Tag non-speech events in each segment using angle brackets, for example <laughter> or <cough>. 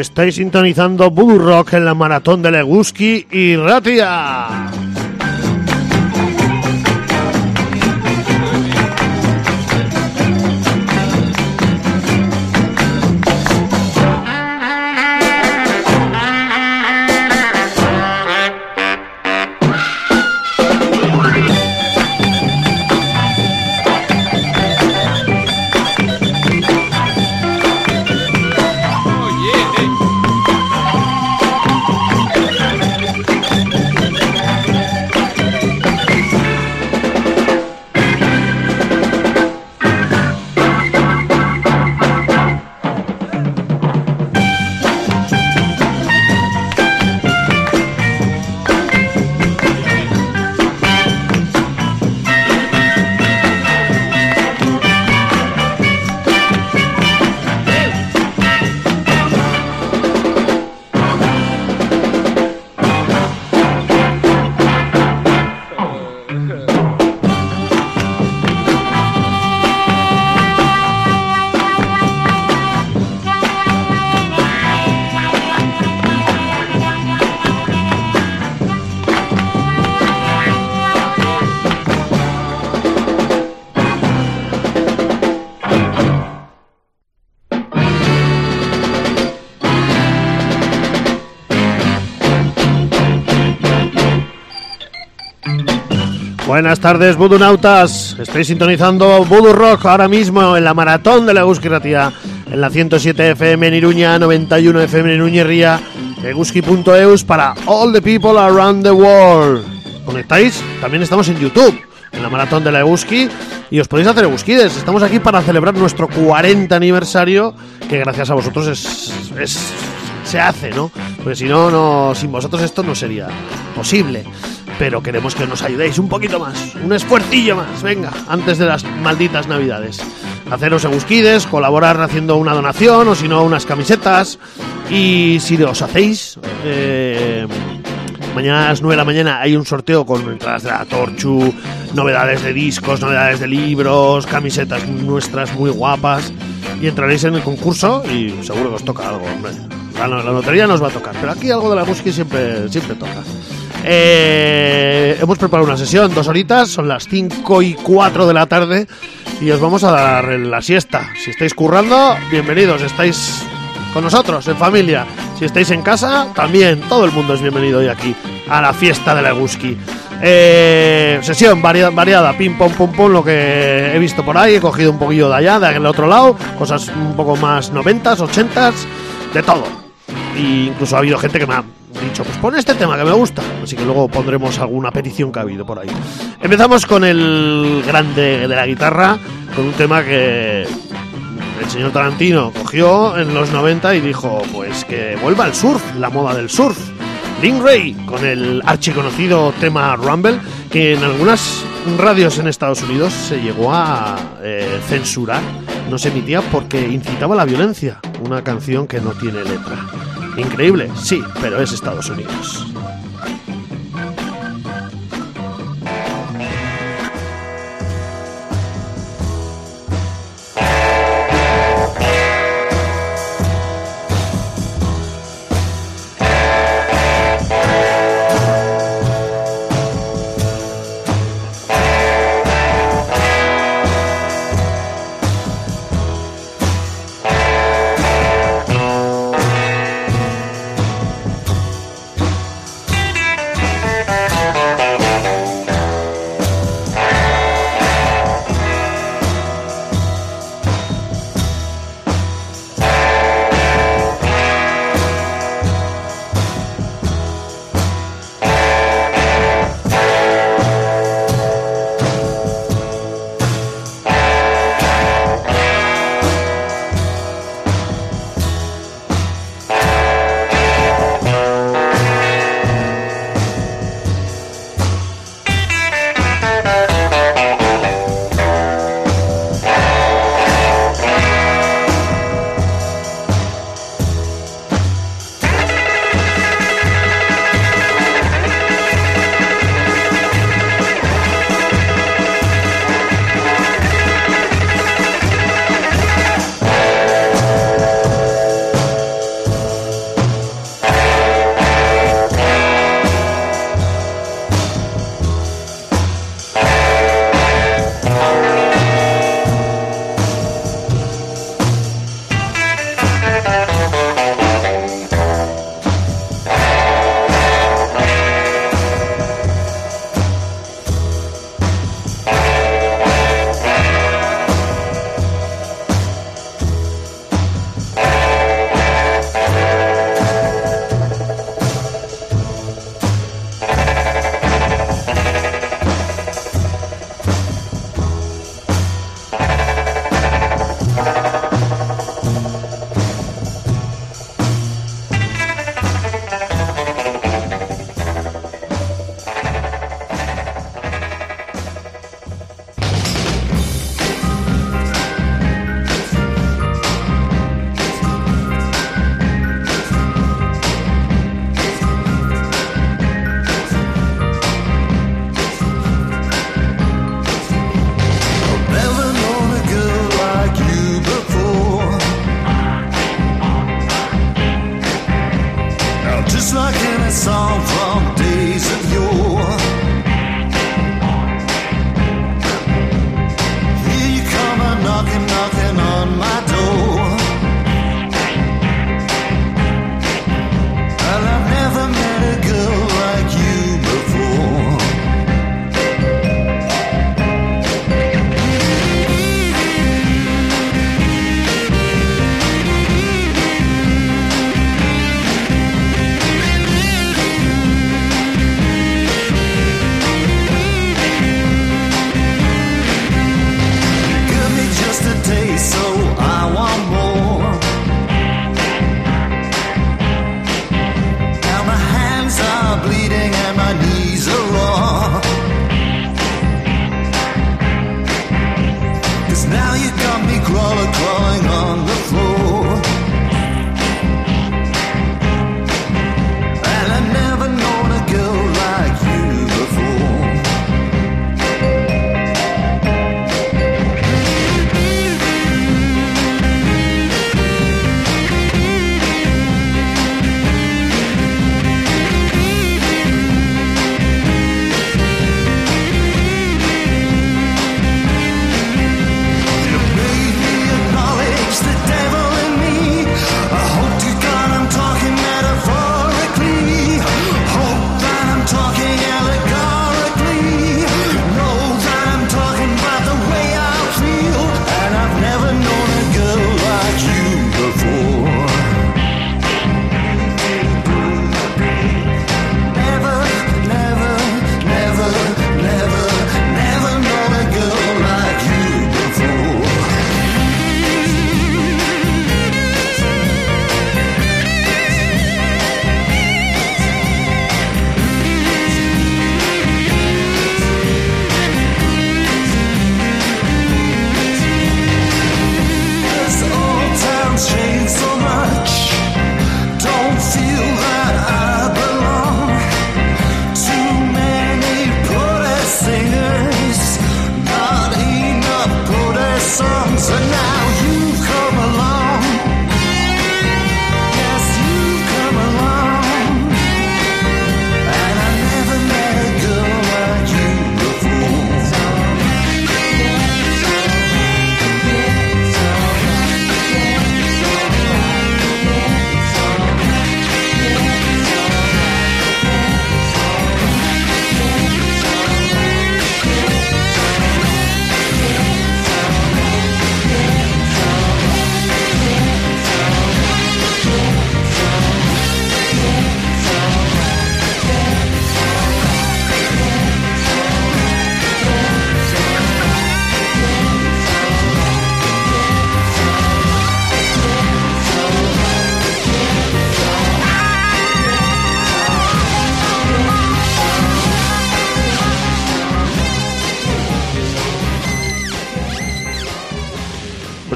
Estáis sintonizando Voodoo Rock en la maratón de Leguski y Ratia. Buenas tardes, Budunautas. Estáis sintonizando Voodoo Rock ahora mismo en la maratón de la Euskiratia, en la 107 FM en Iruña, 91 FM en Iruña Ría, eguski.eus para all the people around the world. ¿Conectáis? También estamos en YouTube, en la maratón de la Euski, y os podéis hacer Euskides. Estamos aquí para celebrar nuestro 40 aniversario, que gracias a vosotros es, es se hace, ¿no? Porque si no, no, sin vosotros esto no sería posible pero queremos que nos ayudéis un poquito más, un esfuercillo más, venga, antes de las malditas navidades. Haceros egusquides, colaborar haciendo una donación o si no unas camisetas y si os hacéis... Eh, mañana a las 9 de la mañana hay un sorteo con entradas de la Torchu, novedades de discos, novedades de libros, camisetas nuestras muy guapas y entraréis en el concurso y seguro que os toca algo, hombre. La, la lotería nos va a tocar, pero aquí algo de la música siempre, siempre toca. Eh, hemos preparado una sesión, dos horitas, son las 5 y 4 de la tarde y os vamos a dar la siesta. Si estáis currando, bienvenidos, estáis con nosotros, en familia. Si estáis en casa, también, todo el mundo es bienvenido hoy aquí a la fiesta de la Guski. Eh, sesión variada, variada, pim, pom, pum, pum, lo que he visto por ahí, he cogido un poquillo de allá, de aquel otro lado, cosas un poco más noventas, ochentas, de todo. E incluso ha habido gente que me ha dicho, pues pon este tema que me gusta. Así que luego pondremos alguna petición que ha habido por ahí. Empezamos con el grande de la guitarra, con un tema que el señor Tarantino cogió en los 90 y dijo, pues que vuelva al surf, la moda del surf. Link Ray, con el archiconocido tema Rumble, que en algunas radios en Estados Unidos se llegó a eh, censurar, no se emitía porque incitaba a la violencia, una canción que no tiene letra. Increíble, sí, pero es Estados Unidos.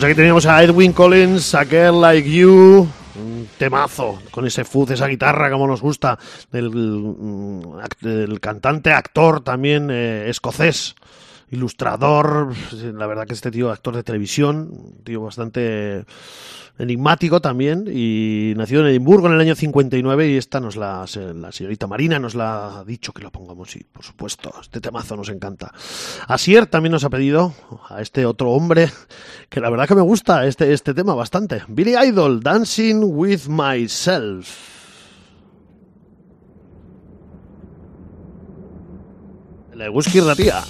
Pues aquí teníamos a Edwin Collins, a Girl Like You, un temazo con ese fuzz, esa guitarra como nos gusta, del, mm, cantante, actor también eh, escocés, ilustrador, la verdad que este tío actor de televisión, tío bastante enigmático también y nació en Edimburgo en el año 59 y esta nos la, la señorita Marina nos la ha dicho que lo pongamos y por supuesto este temazo nos encanta. Asier también nos ha pedido a este otro hombre que la verdad que me gusta este, este tema bastante. Billy Idol, Dancing with Myself. La tía.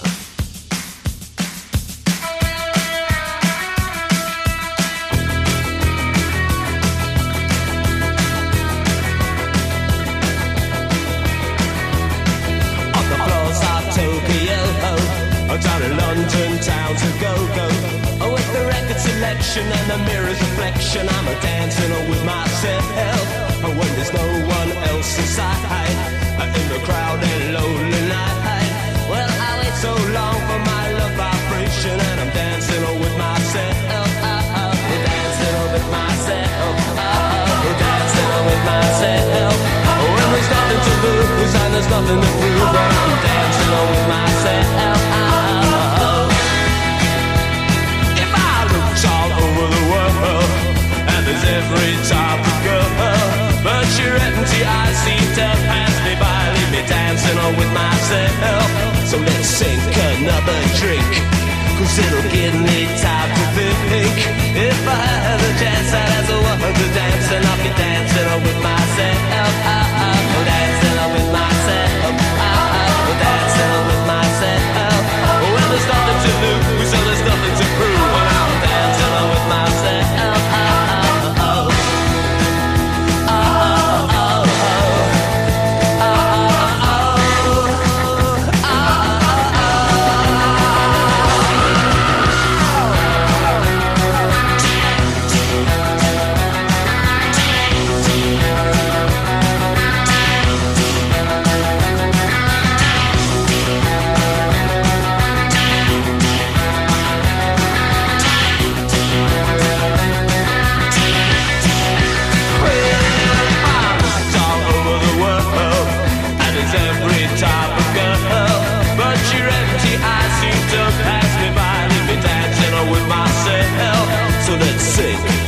Selection and the mirror's reflection, I'm a dancing with myself. Oh, when there's no one else inside, in the crowd and lonely night. Well, I wait so long for my love vibration, and I'm dancing with myself. Dancing with myself. Dancing with myself. When there's nothing to lose and there's nothing to prove, I'm dancing with myself. Your empty eyes seem to pass me by, leave me dancing on with myself. So let's sink another drink, cause it'll give me time to think. If I had a chance, I'd ask a woman to dance, and I'll be dancing on with myself. Dancing on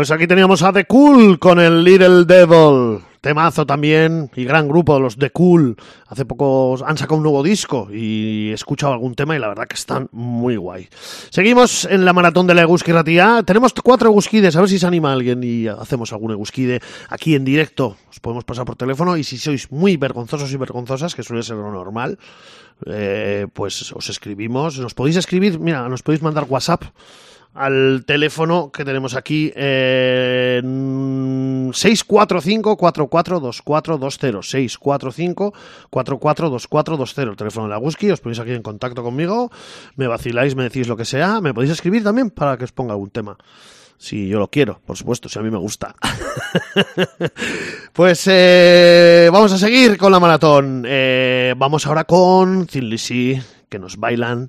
Pues aquí teníamos a The Cool con el Little Devil. Temazo también y gran grupo, los The Cool. Hace poco han sacado un nuevo disco y he escuchado algún tema y la verdad que están muy guay. Seguimos en la maratón de la Eguski Tenemos cuatro Eguskides, a ver si se anima alguien y hacemos algún Eguskide aquí en directo. Os podemos pasar por teléfono y si sois muy vergonzosos y vergonzosas, que suele ser lo normal, eh, pues os escribimos. Nos podéis escribir, mira, nos podéis mandar WhatsApp al teléfono que tenemos aquí eh, 645 442420 645 442420 el teléfono de la Guski os ponéis aquí en contacto conmigo me vaciláis, me decís lo que sea me podéis escribir también para que os ponga algún tema si yo lo quiero, por supuesto, si a mí me gusta. <laughs> pues eh, vamos a seguir con la maratón. Eh, vamos ahora con Thin que nos bailan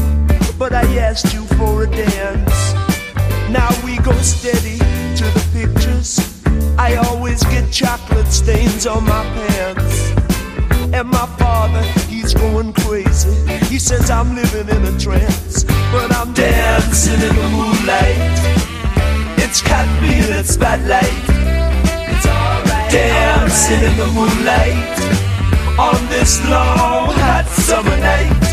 but I asked you for a dance. Now we go steady to the pictures. I always get chocolate stains on my pants. And my father, he's going crazy. He says I'm living in a trance, but I'm dancing in the moonlight. It's caught me in its spotlight. It's alright. Dancing in the moonlight on this long hot summer night.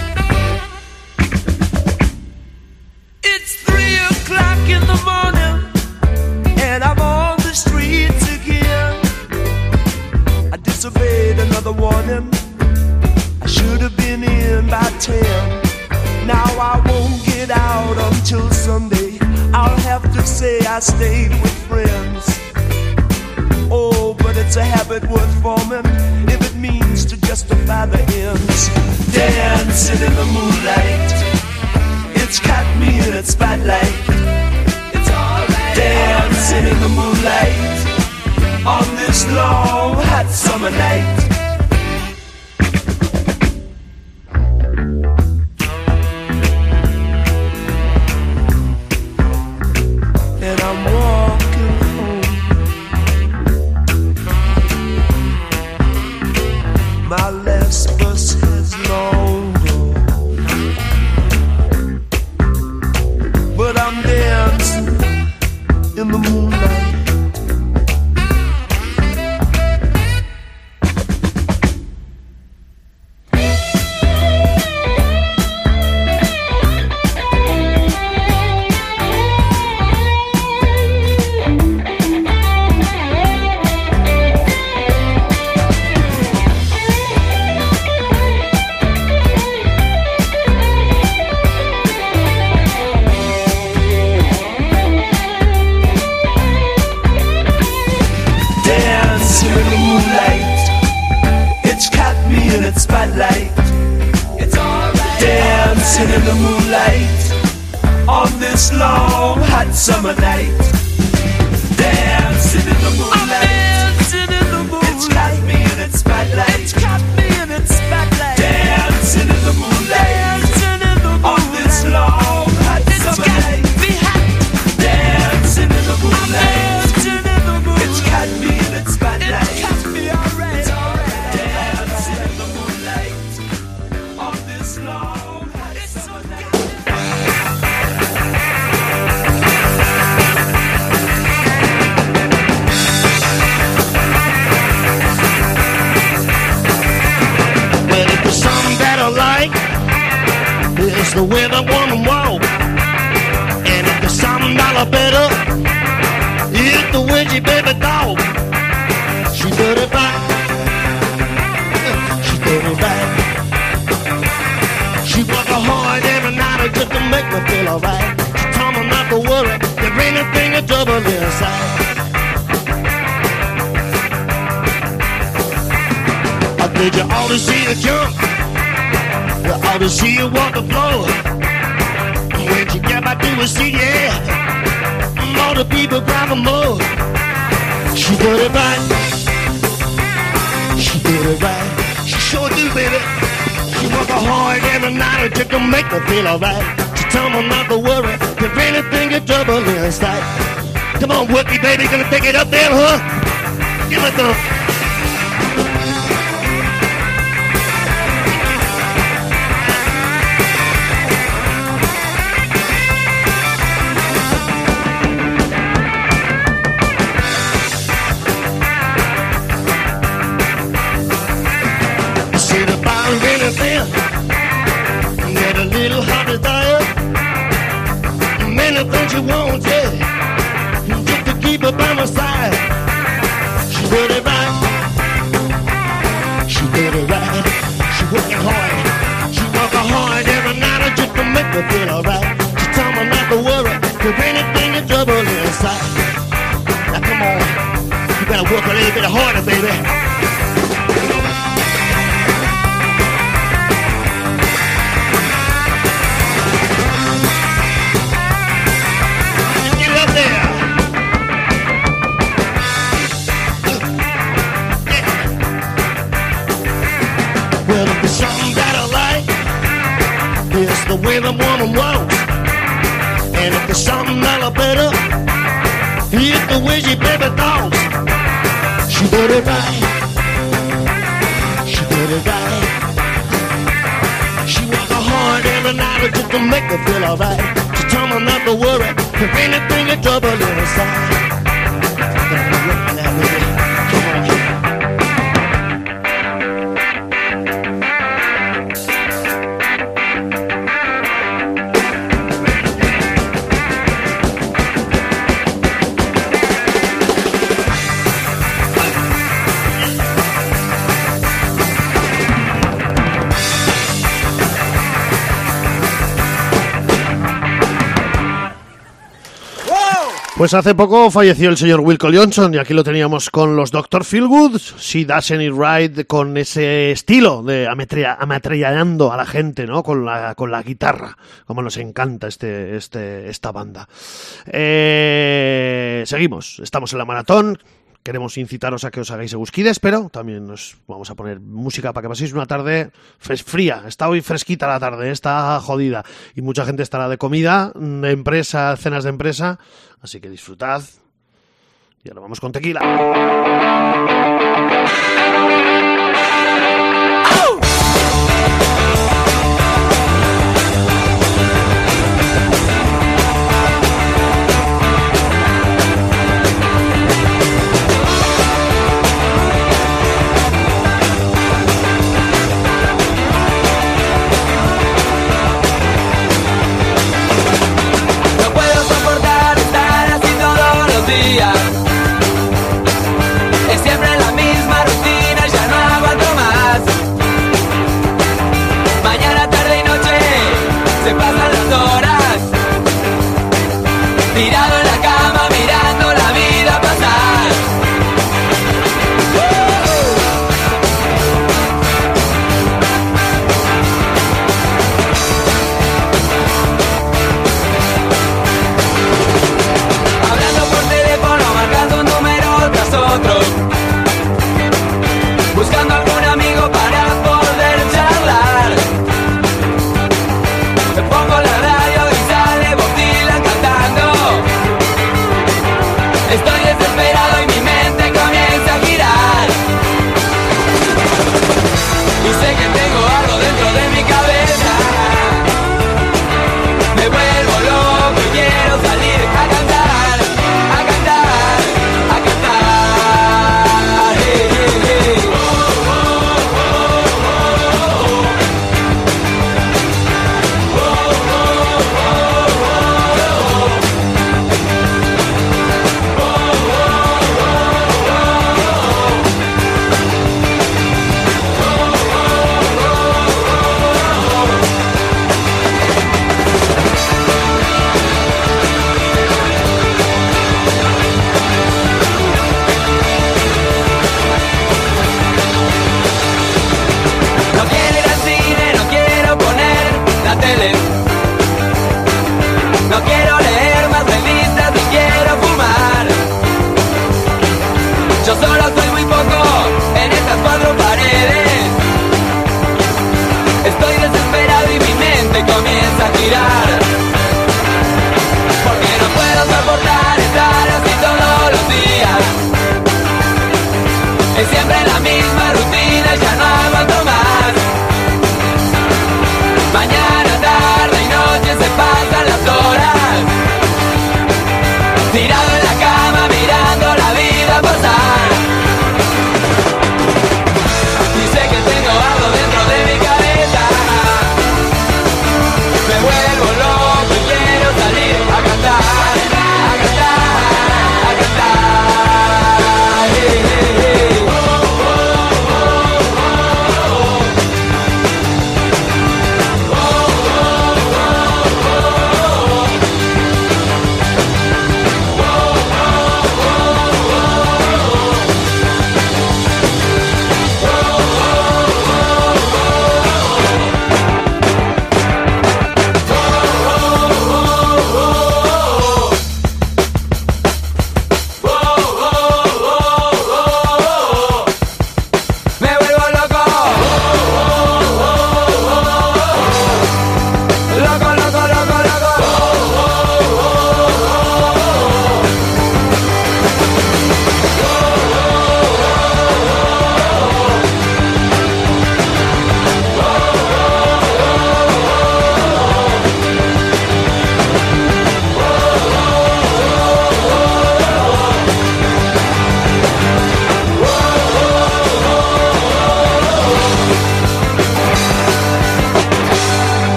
Little hot desire. Many things you want, yeah. Just to keep her by my side. She did it right. She did it right. She working hard. She working hard every night just to make me feel alright. She told me not to worry, if anything is trouble inside. Now come on, you better work a little bit harder, baby. The woman walks. And if there's something that I better, it's the way she baby talks. She did it right. She did it right. She worked hard every night just to make me feel alright. She told me not to worry, if anything is trouble inside. Now, baby, Pues hace poco falleció el señor Wilco Johnson y aquí lo teníamos con los Dr. Feelgood, She Doesn't It Right, con ese estilo de ametrallando a la gente, ¿no? Con la, con la guitarra, como nos encanta este, este, esta banda. Eh, seguimos, estamos en la maratón. Queremos incitaros a que os hagáis egusquides, pero también nos vamos a poner música para que paséis una tarde fría. Está hoy fresquita la tarde, está jodida. Y mucha gente estará de comida, de empresa, cenas de empresa. Así que disfrutad. Y ahora vamos con tequila.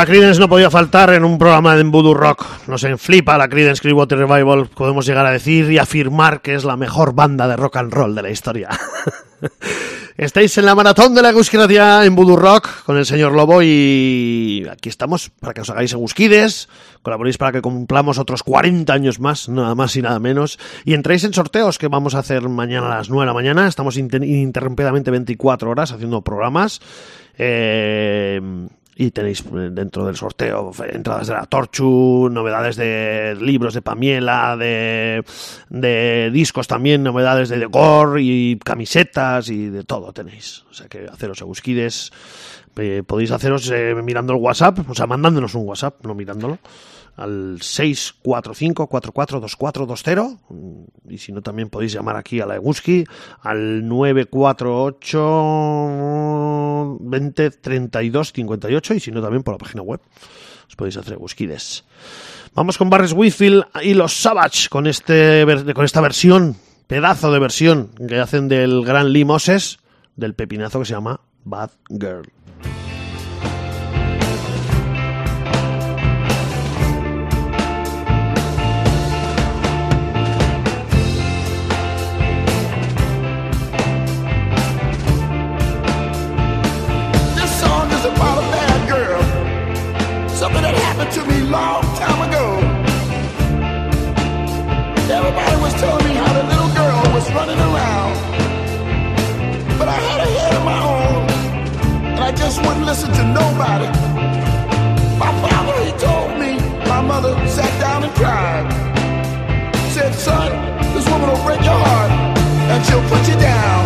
La Creedence no podía faltar en un programa de Voodoo Rock. Nos enflipa la Creedence Clearwater Revival. Podemos llegar a decir y afirmar que es la mejor banda de rock and roll de la historia. <laughs> Estáis en la maratón de la Gusquiratia en Voodoo Rock con el señor Lobo y aquí estamos para que os hagáis egusquides, colaboréis para que cumplamos otros 40 años más, nada más y nada menos, y entréis en sorteos que vamos a hacer mañana a las 9 de la mañana. Estamos inter- ininterrumpidamente 24 horas haciendo programas. Eh, y tenéis eh, dentro del sorteo eh, entradas de la Torchu, novedades de libros de Pamiela, de, de discos también, novedades de Gore y camisetas y de todo tenéis. O sea que haceros egusquides. Eh, podéis haceros eh, mirando el WhatsApp, o sea, mandándonos un WhatsApp, no mirándolo, al 645-442420 y si no también podéis llamar aquí a la Eguski al 948 20 32 58 y si no también por la página web os podéis hacer Egusquides. Vamos con Barres Whitfield y los Savage con, este, con esta versión, pedazo de versión que hacen del gran Lee Moses, del pepinazo que se llama Bad Girl. I just wouldn't listen to nobody. My father, he told me. My mother sat down and cried. Said, son, this woman will break your heart. And she'll put you down.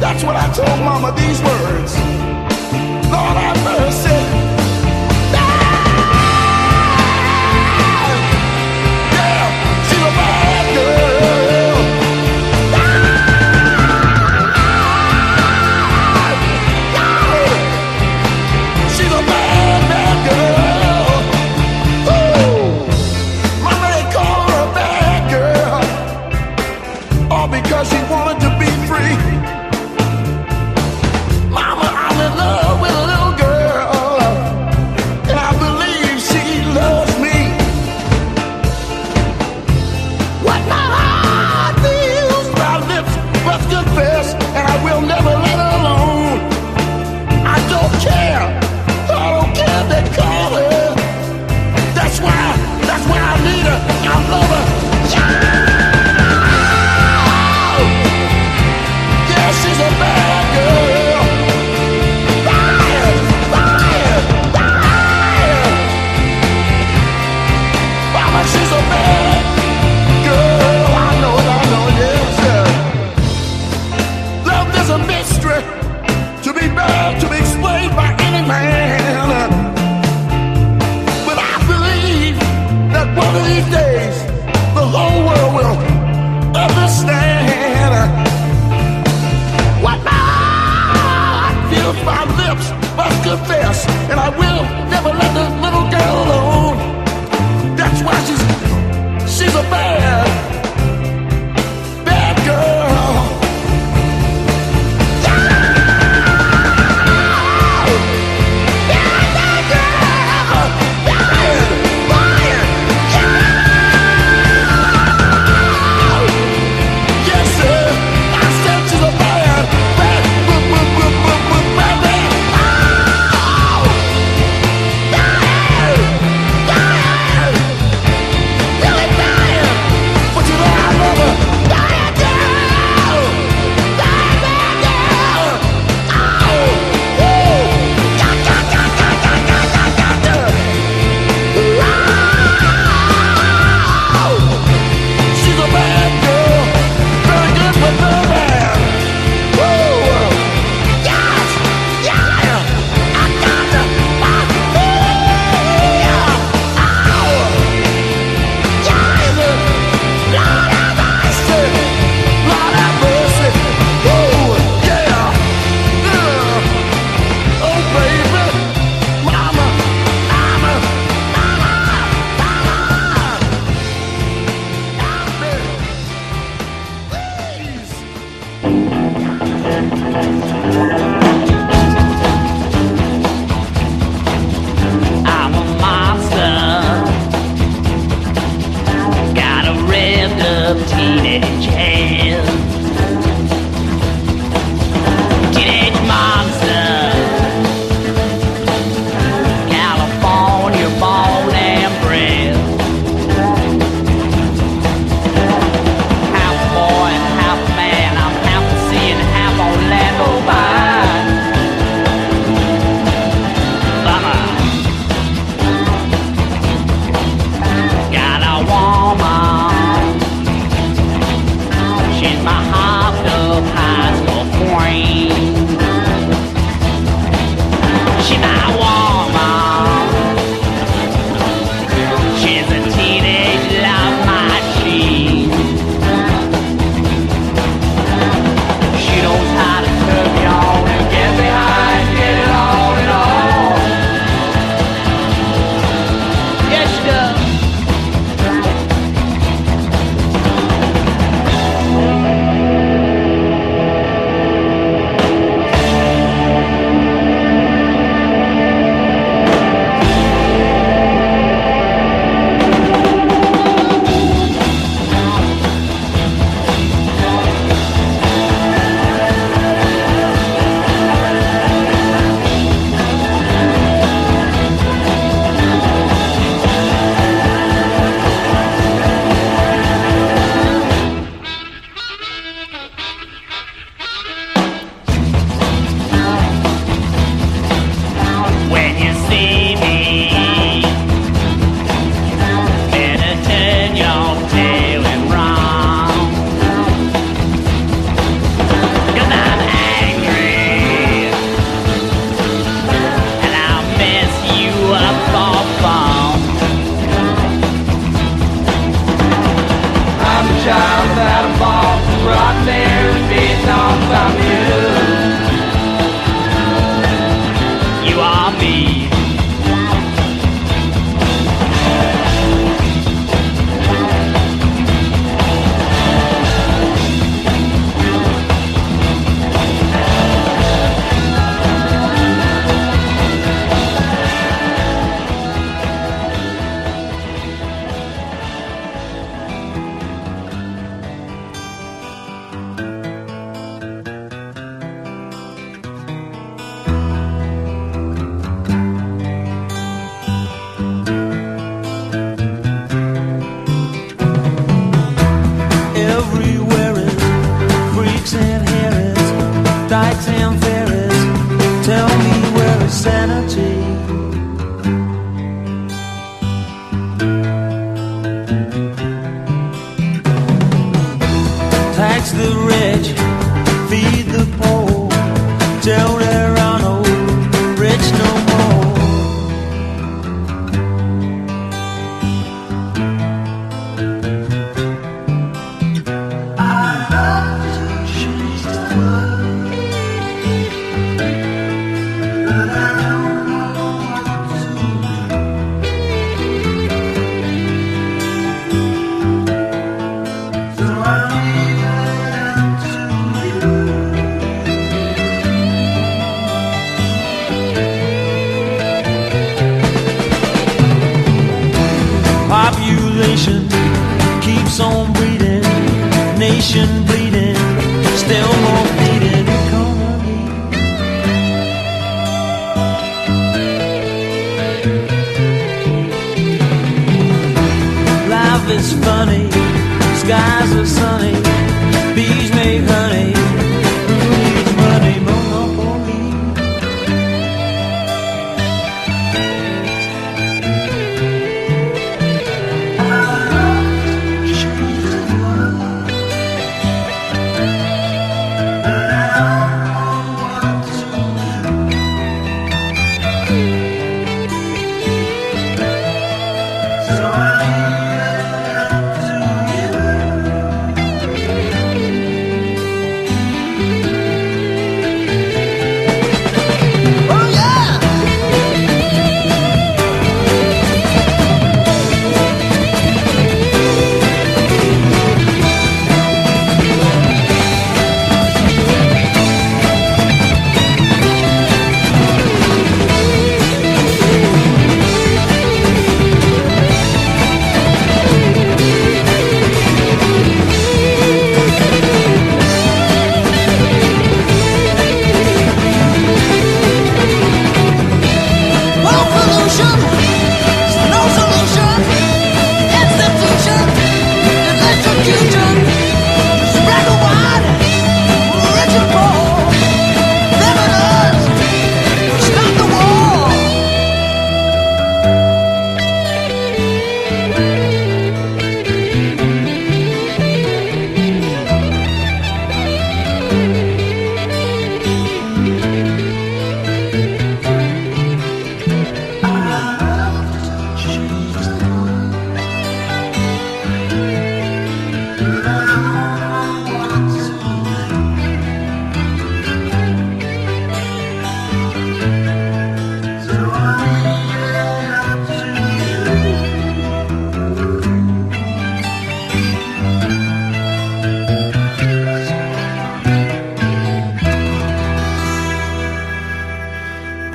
That's what I told Mama these words. Lord have mercy.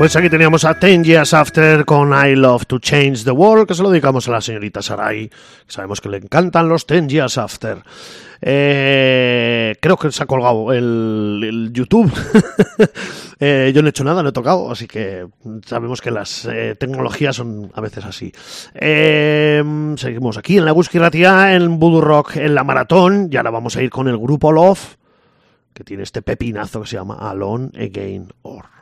Pues aquí teníamos a Ten Years After con I Love to Change the World, que se lo dedicamos a la señorita Sarai, sabemos que le encantan los Ten Years After. Eh, creo que se ha colgado el, YouTube. <laughs> Eh, yo no he hecho nada, no he tocado, así que sabemos que las eh, tecnologías son a veces así. Seguimos aquí en la Ratia, en Voodoo Rock, en la maratón, y ahora vamos a ir con el grupo Love, que tiene este pepinazo que se llama Alone Again Or.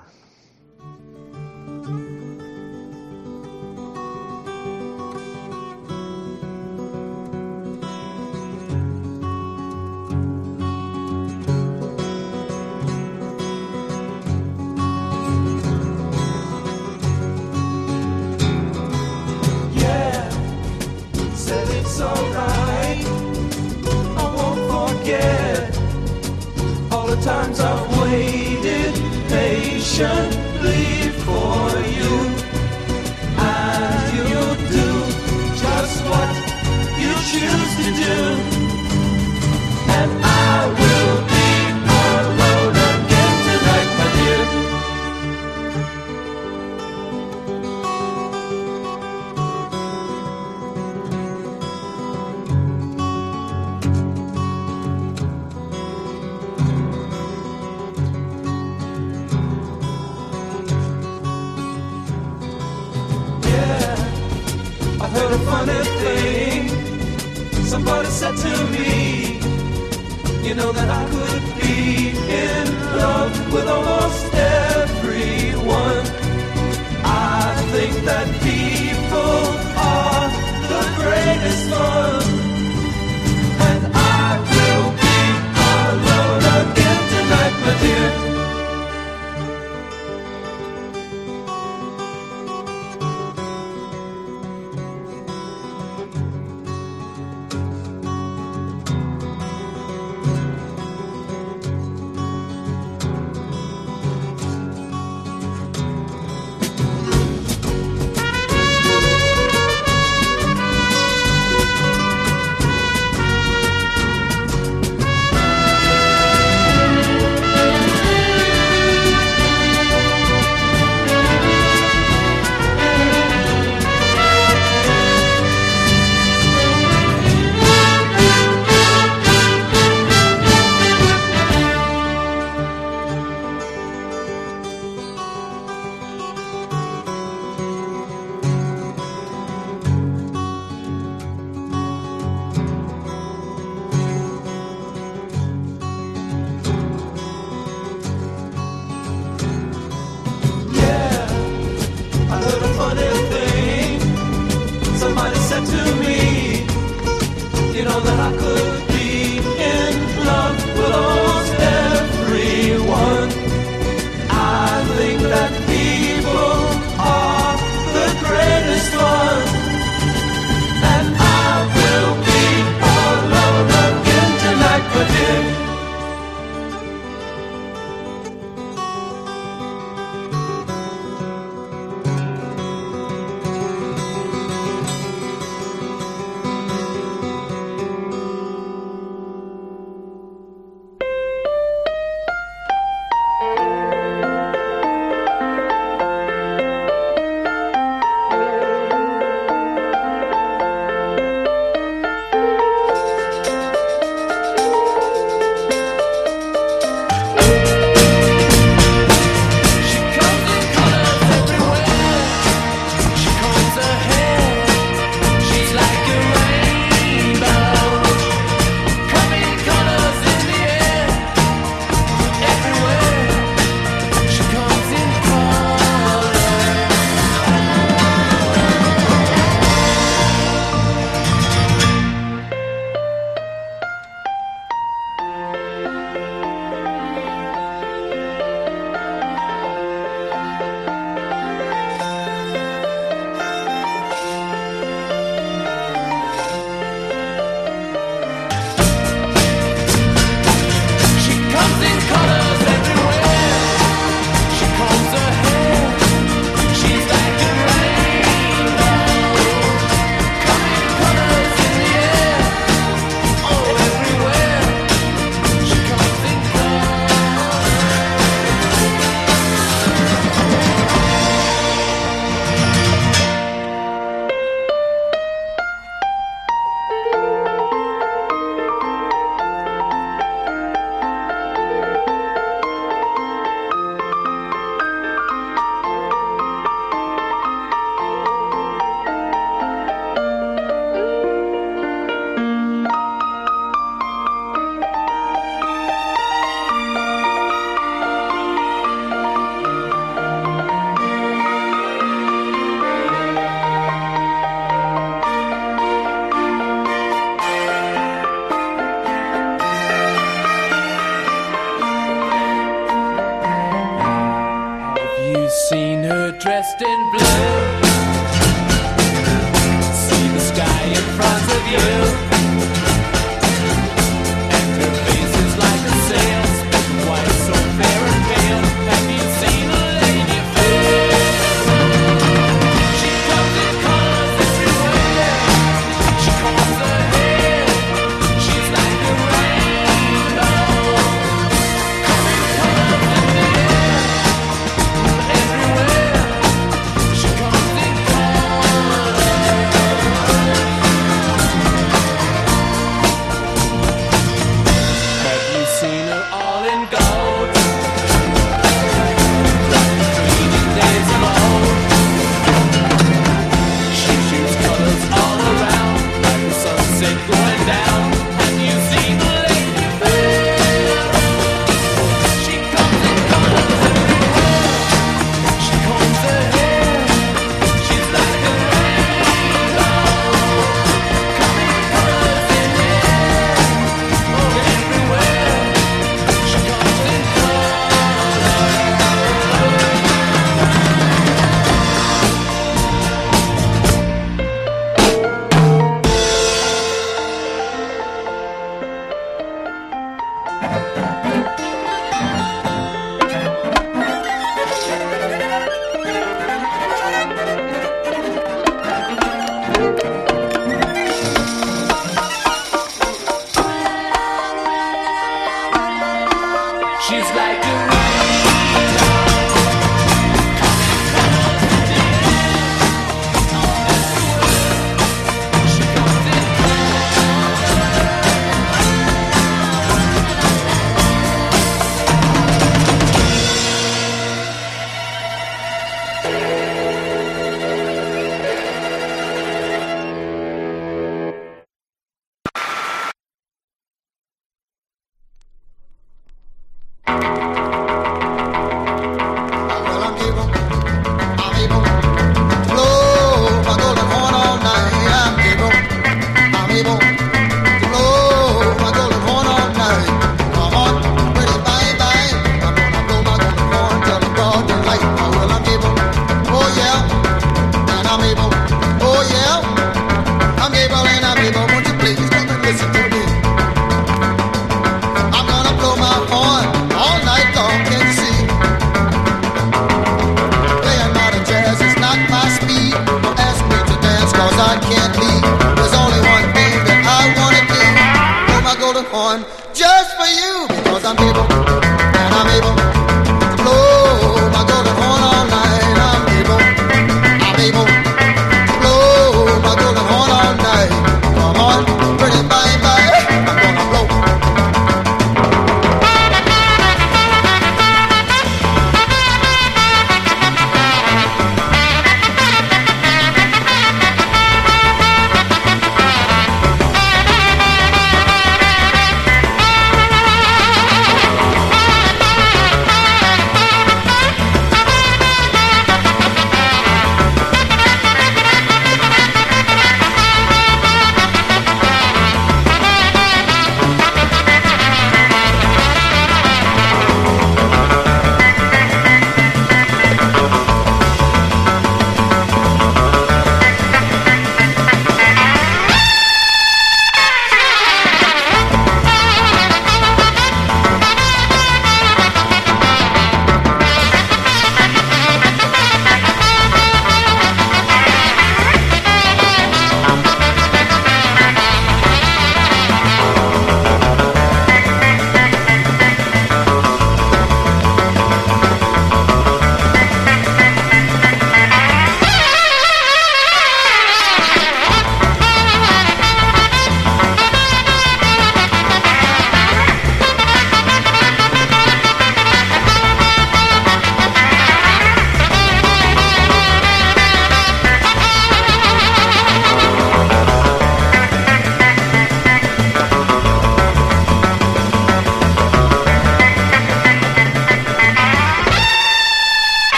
times I've waited patiently for you. And you do just what you choose to do. said to me, you know that I could be in love with almost everyone. I think that people are the greatest fun. And I will be alone again tonight, my dear.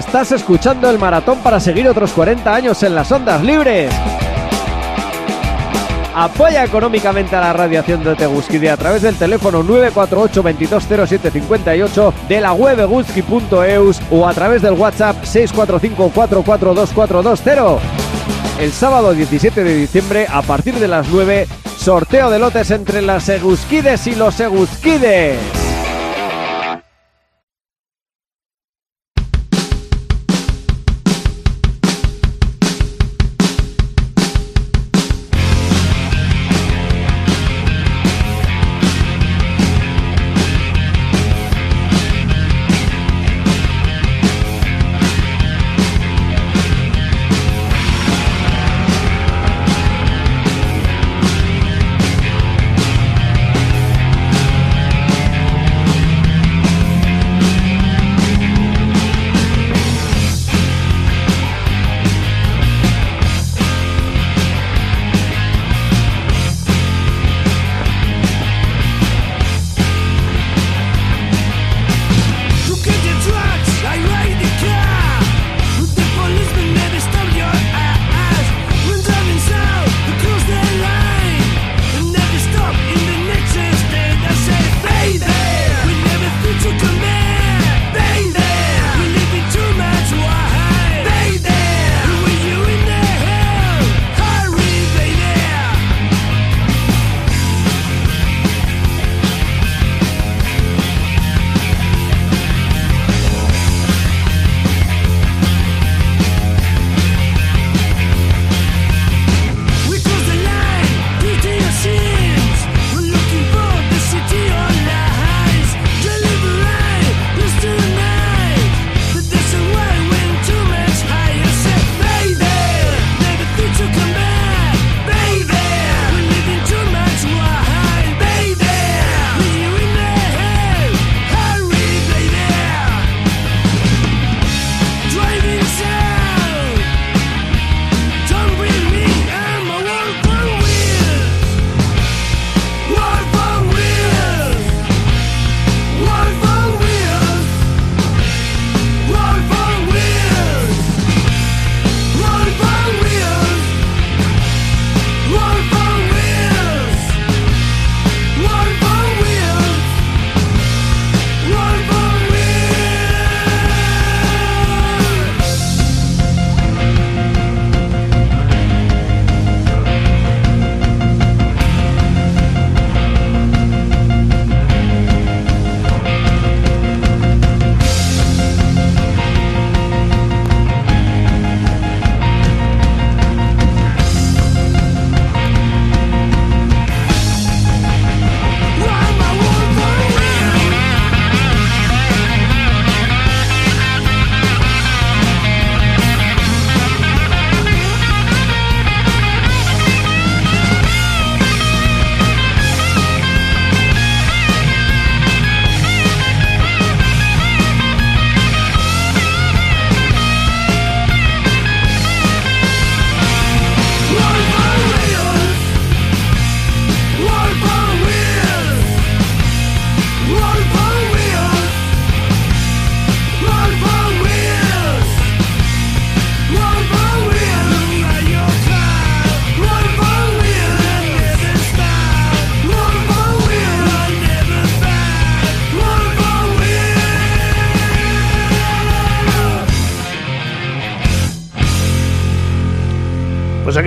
Estás escuchando el maratón para seguir otros 40 años en las ondas libres. Apoya económicamente a la radiación de Teguskide a través del teléfono 948 220758 de la web eguski.eus o a través del WhatsApp 645 442420. El sábado 17 de diciembre, a partir de las 9, sorteo de lotes entre las Eguskides y los Eguskides.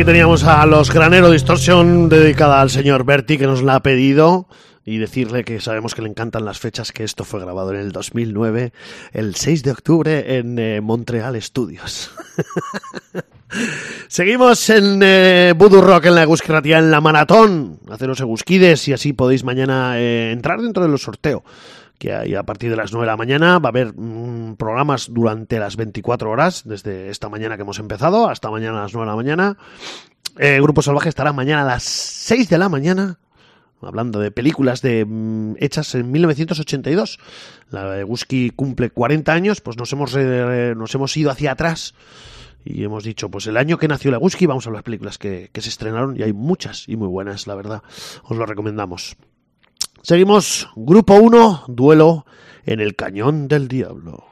Teníamos a los Granero Distortion dedicada al señor Berti que nos la ha pedido y decirle que sabemos que le encantan las fechas que esto fue grabado en el 2009, el 6 de octubre en eh, Montreal Studios. <laughs> Seguimos en eh, Voodoo Rock en la Egusquiratia en la maratón. Haceros egusquides y así podéis mañana eh, entrar dentro de los sorteos que a partir de las 9 de la mañana. Va a haber mm, programas durante las 24 horas, desde esta mañana que hemos empezado hasta mañana a las 9 de la mañana. Eh, Grupo Salvaje estará mañana a las 6 de la mañana hablando de películas de, mm, hechas en 1982. La de Gusky cumple 40 años, pues nos hemos, eh, nos hemos ido hacia atrás y hemos dicho, pues el año que nació la Gusky vamos a las películas que se estrenaron y hay muchas y muy buenas, la verdad. Os lo recomendamos. Seguimos, Grupo 1, duelo en el Cañón del Diablo.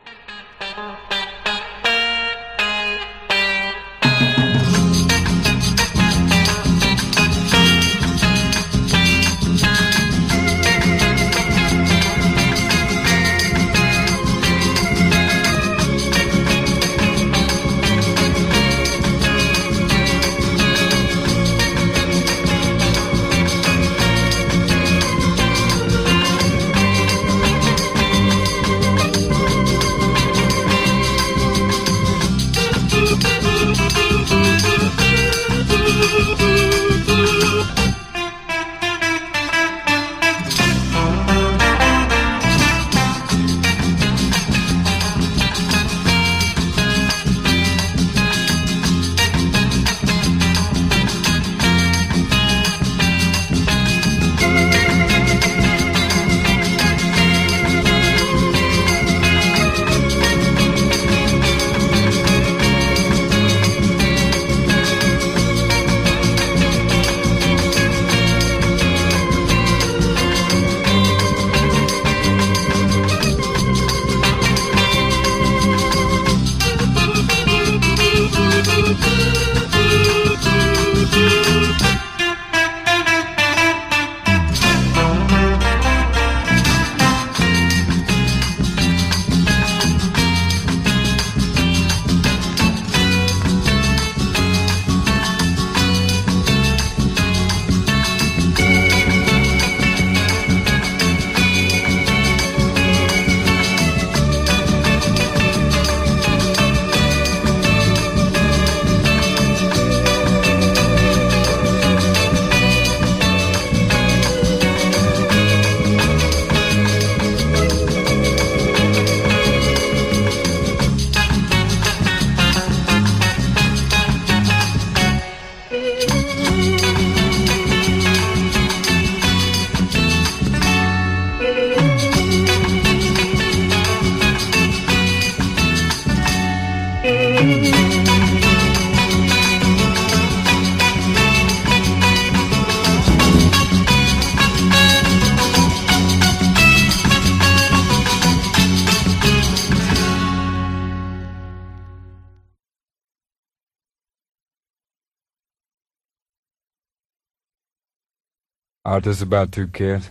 Uh, just about two cats.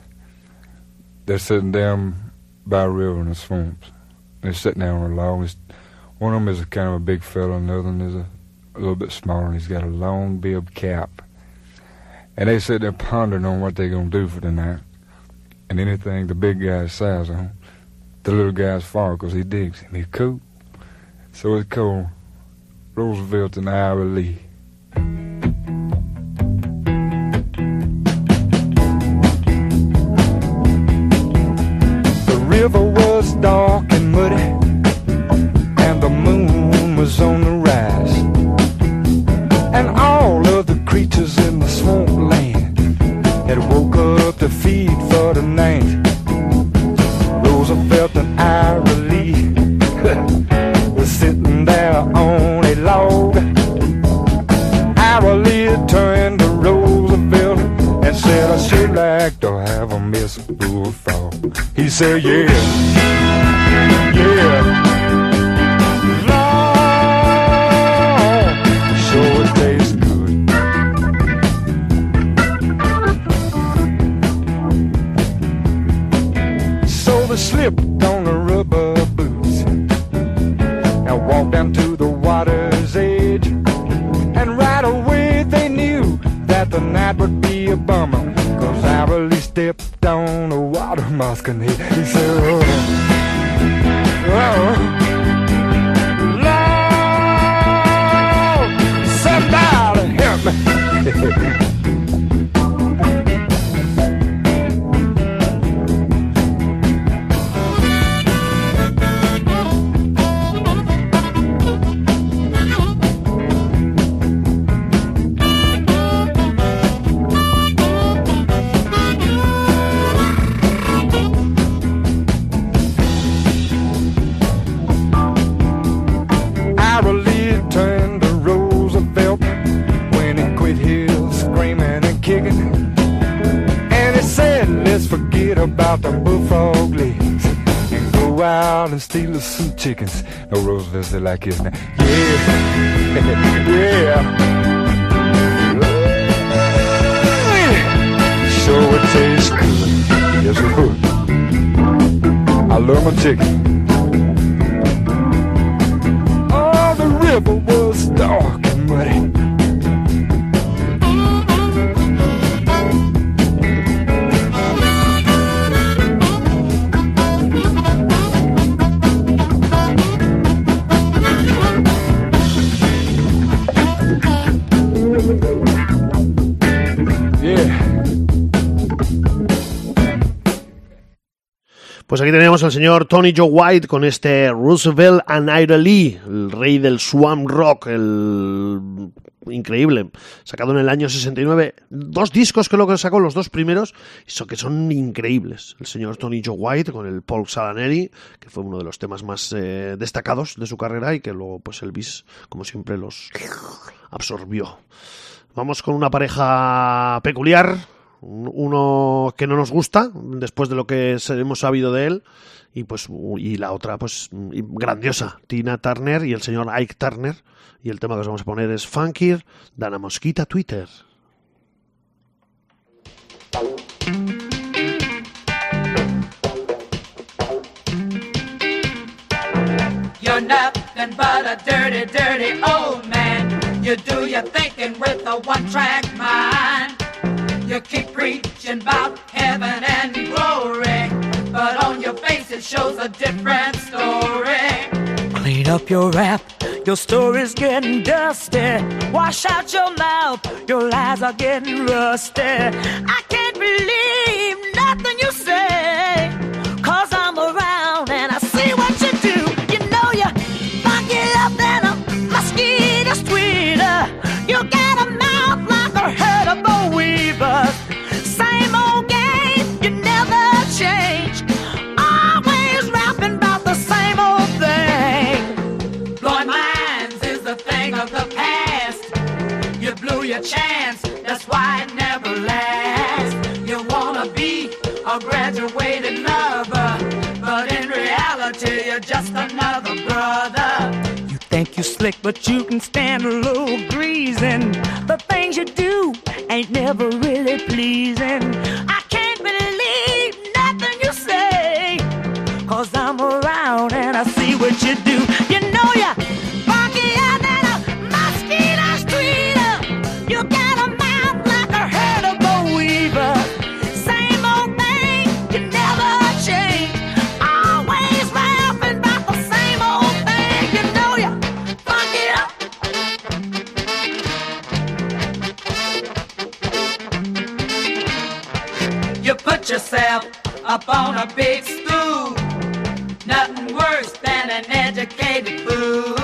They're sitting down by a river in the swamps. They're sitting down on a log. One of them is a kind of a big fellow, and the other one is a, a little bit smaller, and he's got a long bib cap. And they sit there pondering on what they're going to do for tonight. And anything the big guy says on, the little guy's for because he digs him. He's cool. So it's called Roosevelt and Ira Lee. He said, Yeah. mask and he, he said, oh. Chickens. No, Roosevelt said like his name. Yeah. <laughs> yeah. Sure it tastes good. Yes, it would. I love my chicken. Oh, the river was dark Pues aquí teníamos al señor Tony Joe White con este Roosevelt and Ira Lee, el rey del swamp rock, el increíble, sacado en el año 69. Dos discos que lo que sacó, los dos primeros, que son increíbles. El señor Tony Joe White con el Paul Salaneri, que fue uno de los temas más eh, destacados de su carrera y que luego pues Elvis, como siempre, los absorbió. Vamos con una pareja peculiar, uno que no nos gusta después de lo que hemos sabido de él y pues y la otra pues grandiosa Tina Turner y el señor Ike Turner y el tema que os vamos a poner es Funky Dana Mosquita Twitter You're nothing but a dirty, dirty old man. You do your thinking with a one-track mind. You keep preaching about heaven and glory, but on your face it shows a different story. Clean up your rap, your story's getting dusty. Wash out your mouth, your lies are getting rusty. I can't believe nothing you say, You your chance, that's why it never lasts. You wanna be a graduated lover, but in reality, you're just another brother. You think you slick, but you can stand a little greasing. The things you do ain't never really pleasing. I can't believe nothing you say. Cause I'm around and I see what you do. You know ya yourself up on a big stool. Nothing worse than an educated fool.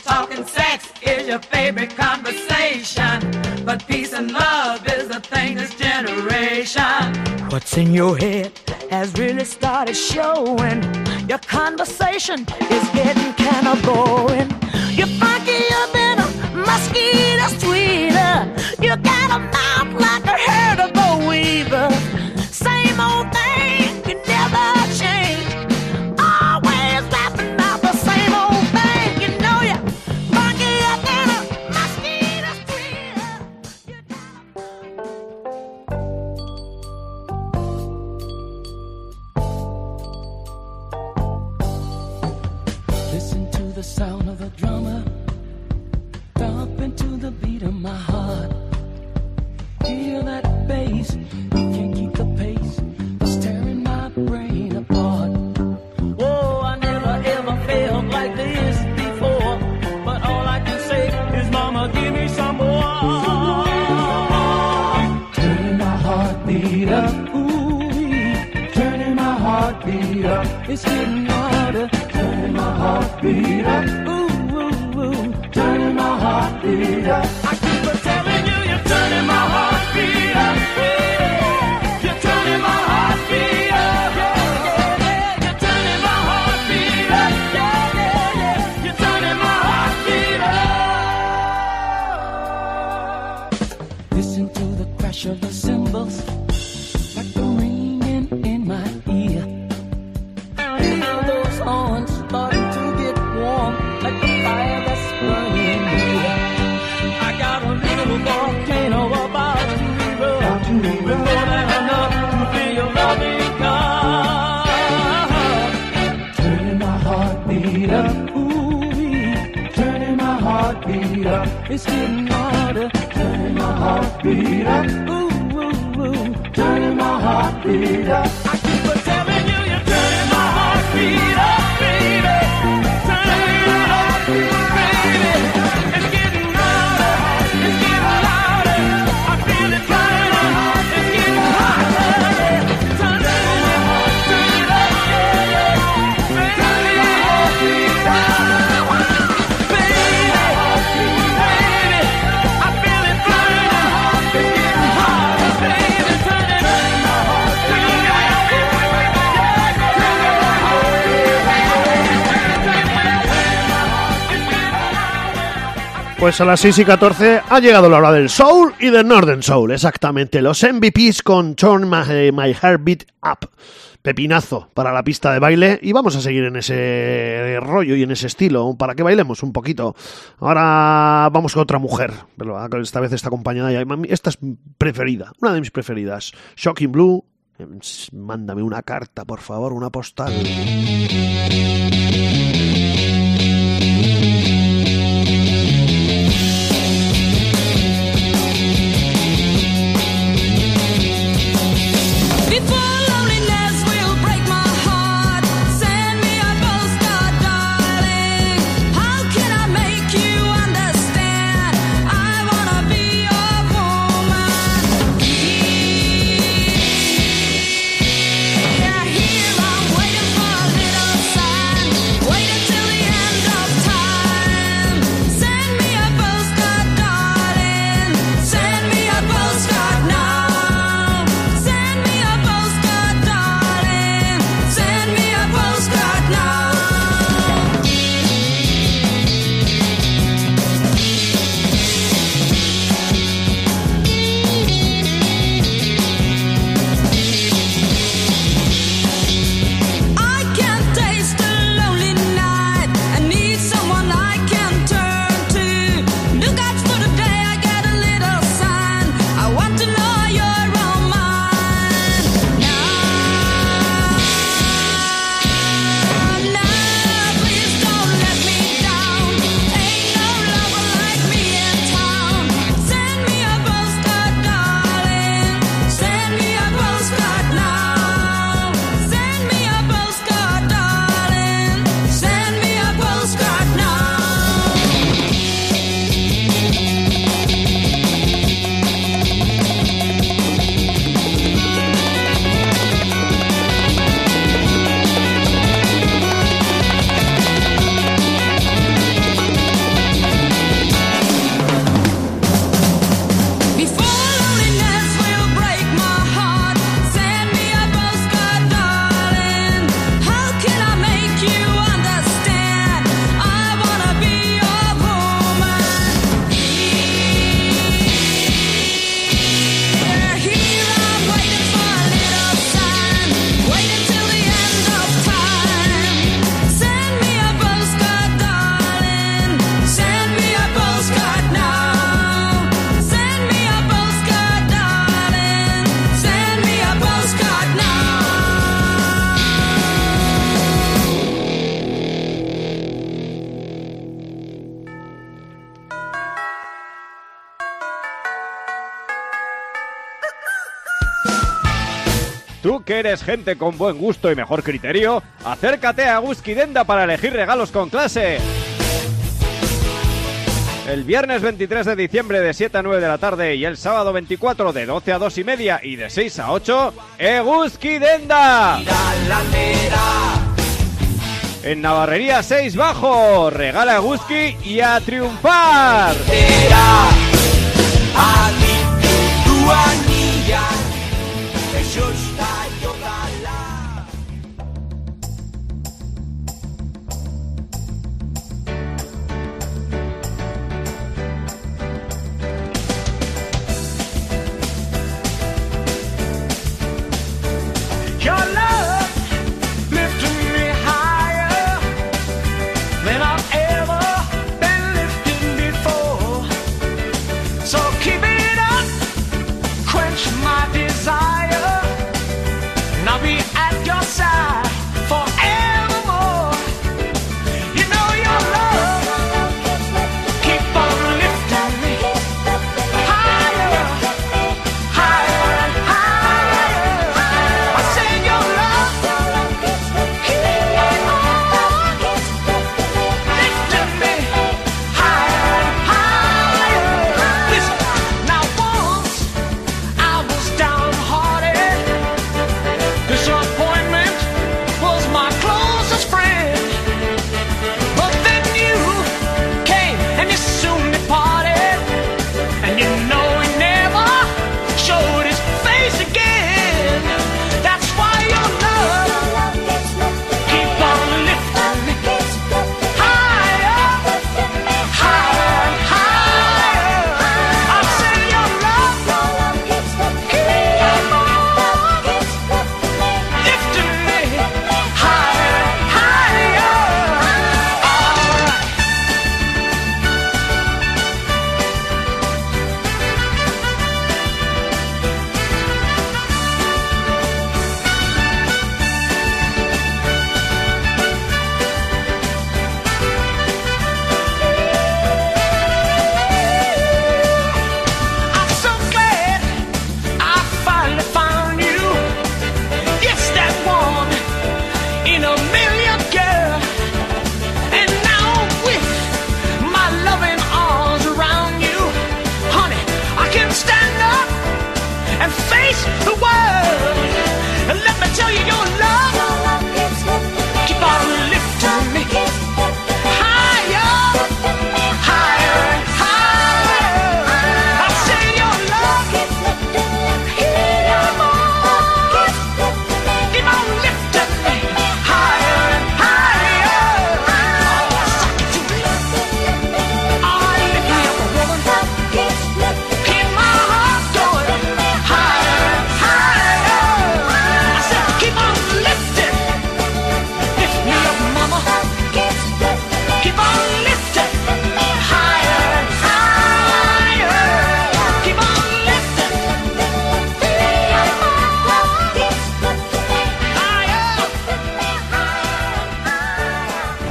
Talking sex is your favorite conversation. But peace and love is the thing this generation. What's in your head has really started showing. Your conversation is getting kinda boring. You're funkier than a mosquito's tweeter. You got a mouth like a herd of weaver. beat of my heart. Feel that bass, it can't keep the pace. It's tearing my brain apart. Whoa, I never ever felt like this before. But all I can say is, Mama, give me some more. Turning my heartbeat up. Ooh, turning my heartbeat up. It's getting harder. Turning my heartbeat up. Ooh, ooh. Turning my heartbeat up. a las 6 y 14 ha llegado la hora del Soul y del Northern Soul. Exactamente, los MVPs con Turn My, Heartbeat Up. Pepinazo para la pista de baile y vamos a seguir en ese rollo y en ese estilo para que bailemos un poquito. Ahora vamos con otra mujer, esta vez está acompañada ya. Esta es preferida, una de mis preferidas. Shocking Blue, em, mándame una carta, por favor, una postal. eres gente con buen gusto y mejor criterio, acércate a Guskidenda para elegir regalos con clase. El viernes 23 de diciembre de 7 a 9 de la tarde y el sábado 24 de 12 a 2 y media y de 6 a 8, Eguskidenda. En Navarrería 6 Bajo, regala a y a triunfar.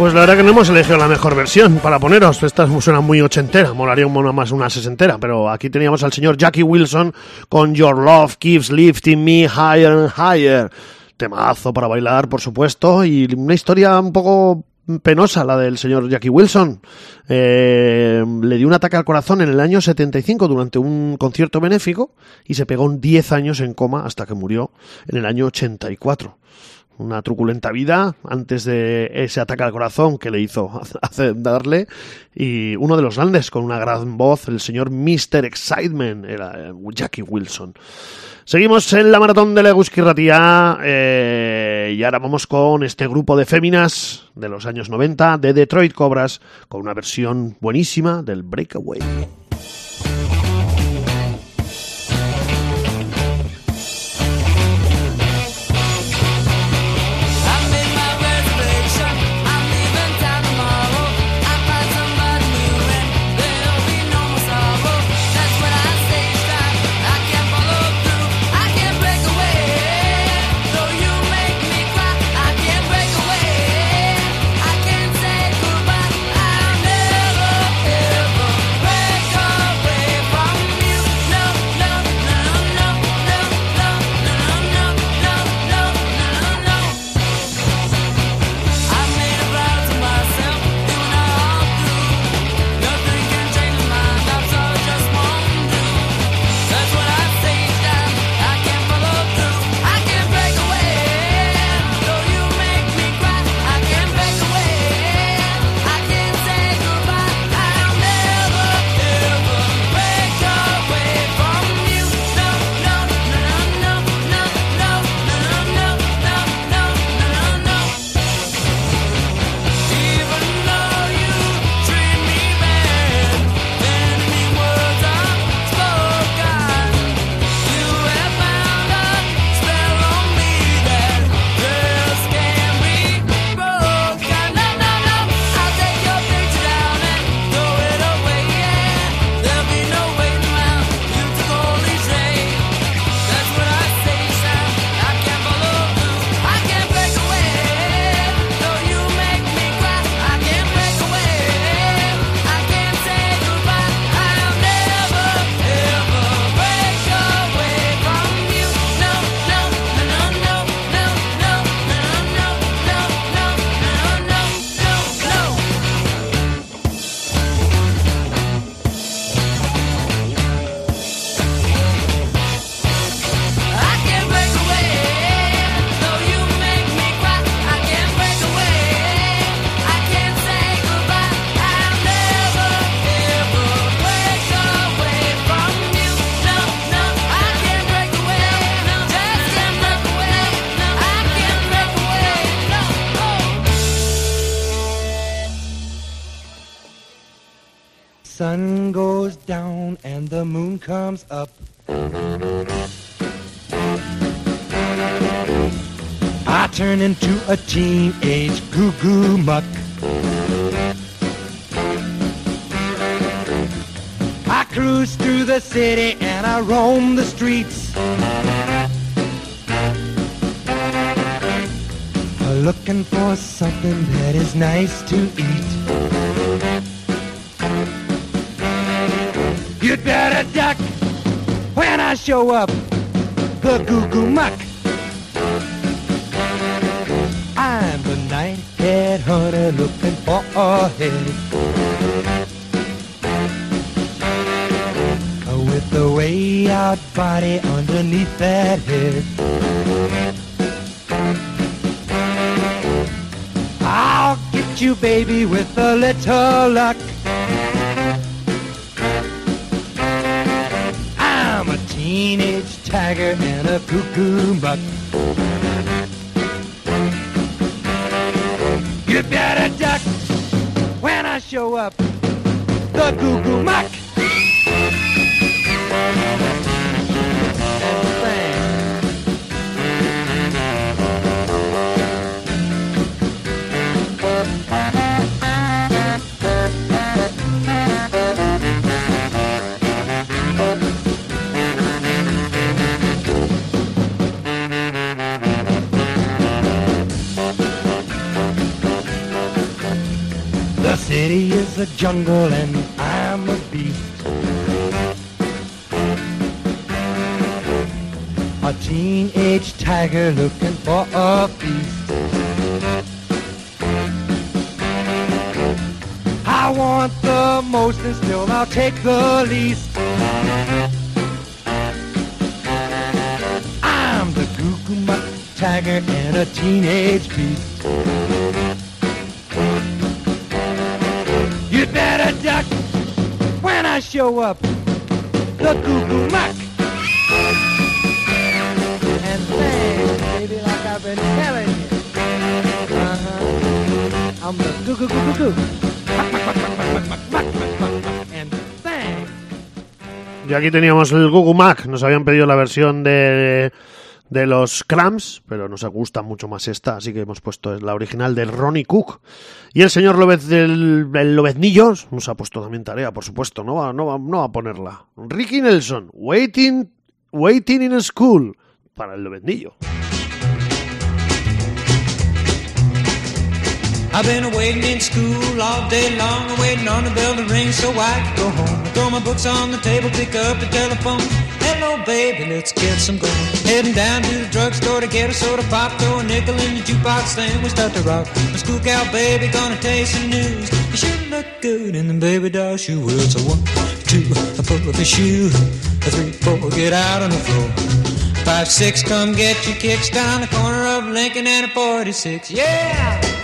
Pues la verdad que no hemos elegido la mejor versión para poneros. Esta suena muy ochentera, molaría un mono más una sesentera, pero aquí teníamos al señor Jackie Wilson con Your Love Keeps Lifting Me Higher and Higher. Temazo para bailar, por supuesto, y una historia un poco penosa la del señor Jackie Wilson. Eh, le dio un ataque al corazón en el año 75 durante un concierto benéfico y se pegó un 10 años en coma hasta que murió en el año 84 una truculenta vida antes de ese ataque al corazón que le hizo <laughs> darle y uno de los grandes con una gran voz el señor Mr. Excitement era eh, Jackie Wilson seguimos en la maratón de Leguski Ratia eh, y ahora vamos con este grupo de féminas de los años 90 de Detroit Cobras con una versión buenísima del Breakaway sun goes down and the moon comes up. I turn into a teenage goo goo muck. I cruise through the city and I roam the streets. Looking for something that is nice to eat. You'd better duck when I show up, the goo goo muck. I'm the night head hunter looking for a head. With the way out body underneath that head. I'll get you, baby, with a little luck. Teenage tiger and a cuckoo buck. You better duck when I show up, the cuckoo muck. City is a jungle and I'm a beast. A teenage tiger looking for a feast. I want the most and still I'll take the least. I'm the muck tiger and a teenage beast. Show up, the cuckoo muck. And like I've been. Uh-huh. Cuckoo cuckoo cuckoo. Y aquí teníamos el Google Mac. Nos habían pedido la versión de, de los Cramps, pero nos gusta mucho más esta, así que hemos puesto la original de Ronnie Cook. Y el señor Lobez del el Lobeznillo nos ha puesto también tarea, por supuesto, no va, no va, no va a ponerla. Ricky Nelson, Waiting, Waiting in School, para el Lobeznillo. I've been waiting in school all day long, waiting on the bell to ring so I can go home. Throw my books on the table, pick up the telephone. Hello, baby, let's get some going. Heading down to the drugstore to get a soda pop, throw a nickel in the jukebox, then we start to rock. Gal, baby, gonna taste some news. You sure look good in the baby doll shoe. Well, it's a one, two, I pull up a shoe. A three, four, get out on the floor. Five, six, come get your kicks down the corner of Lincoln and a 46. Yeah!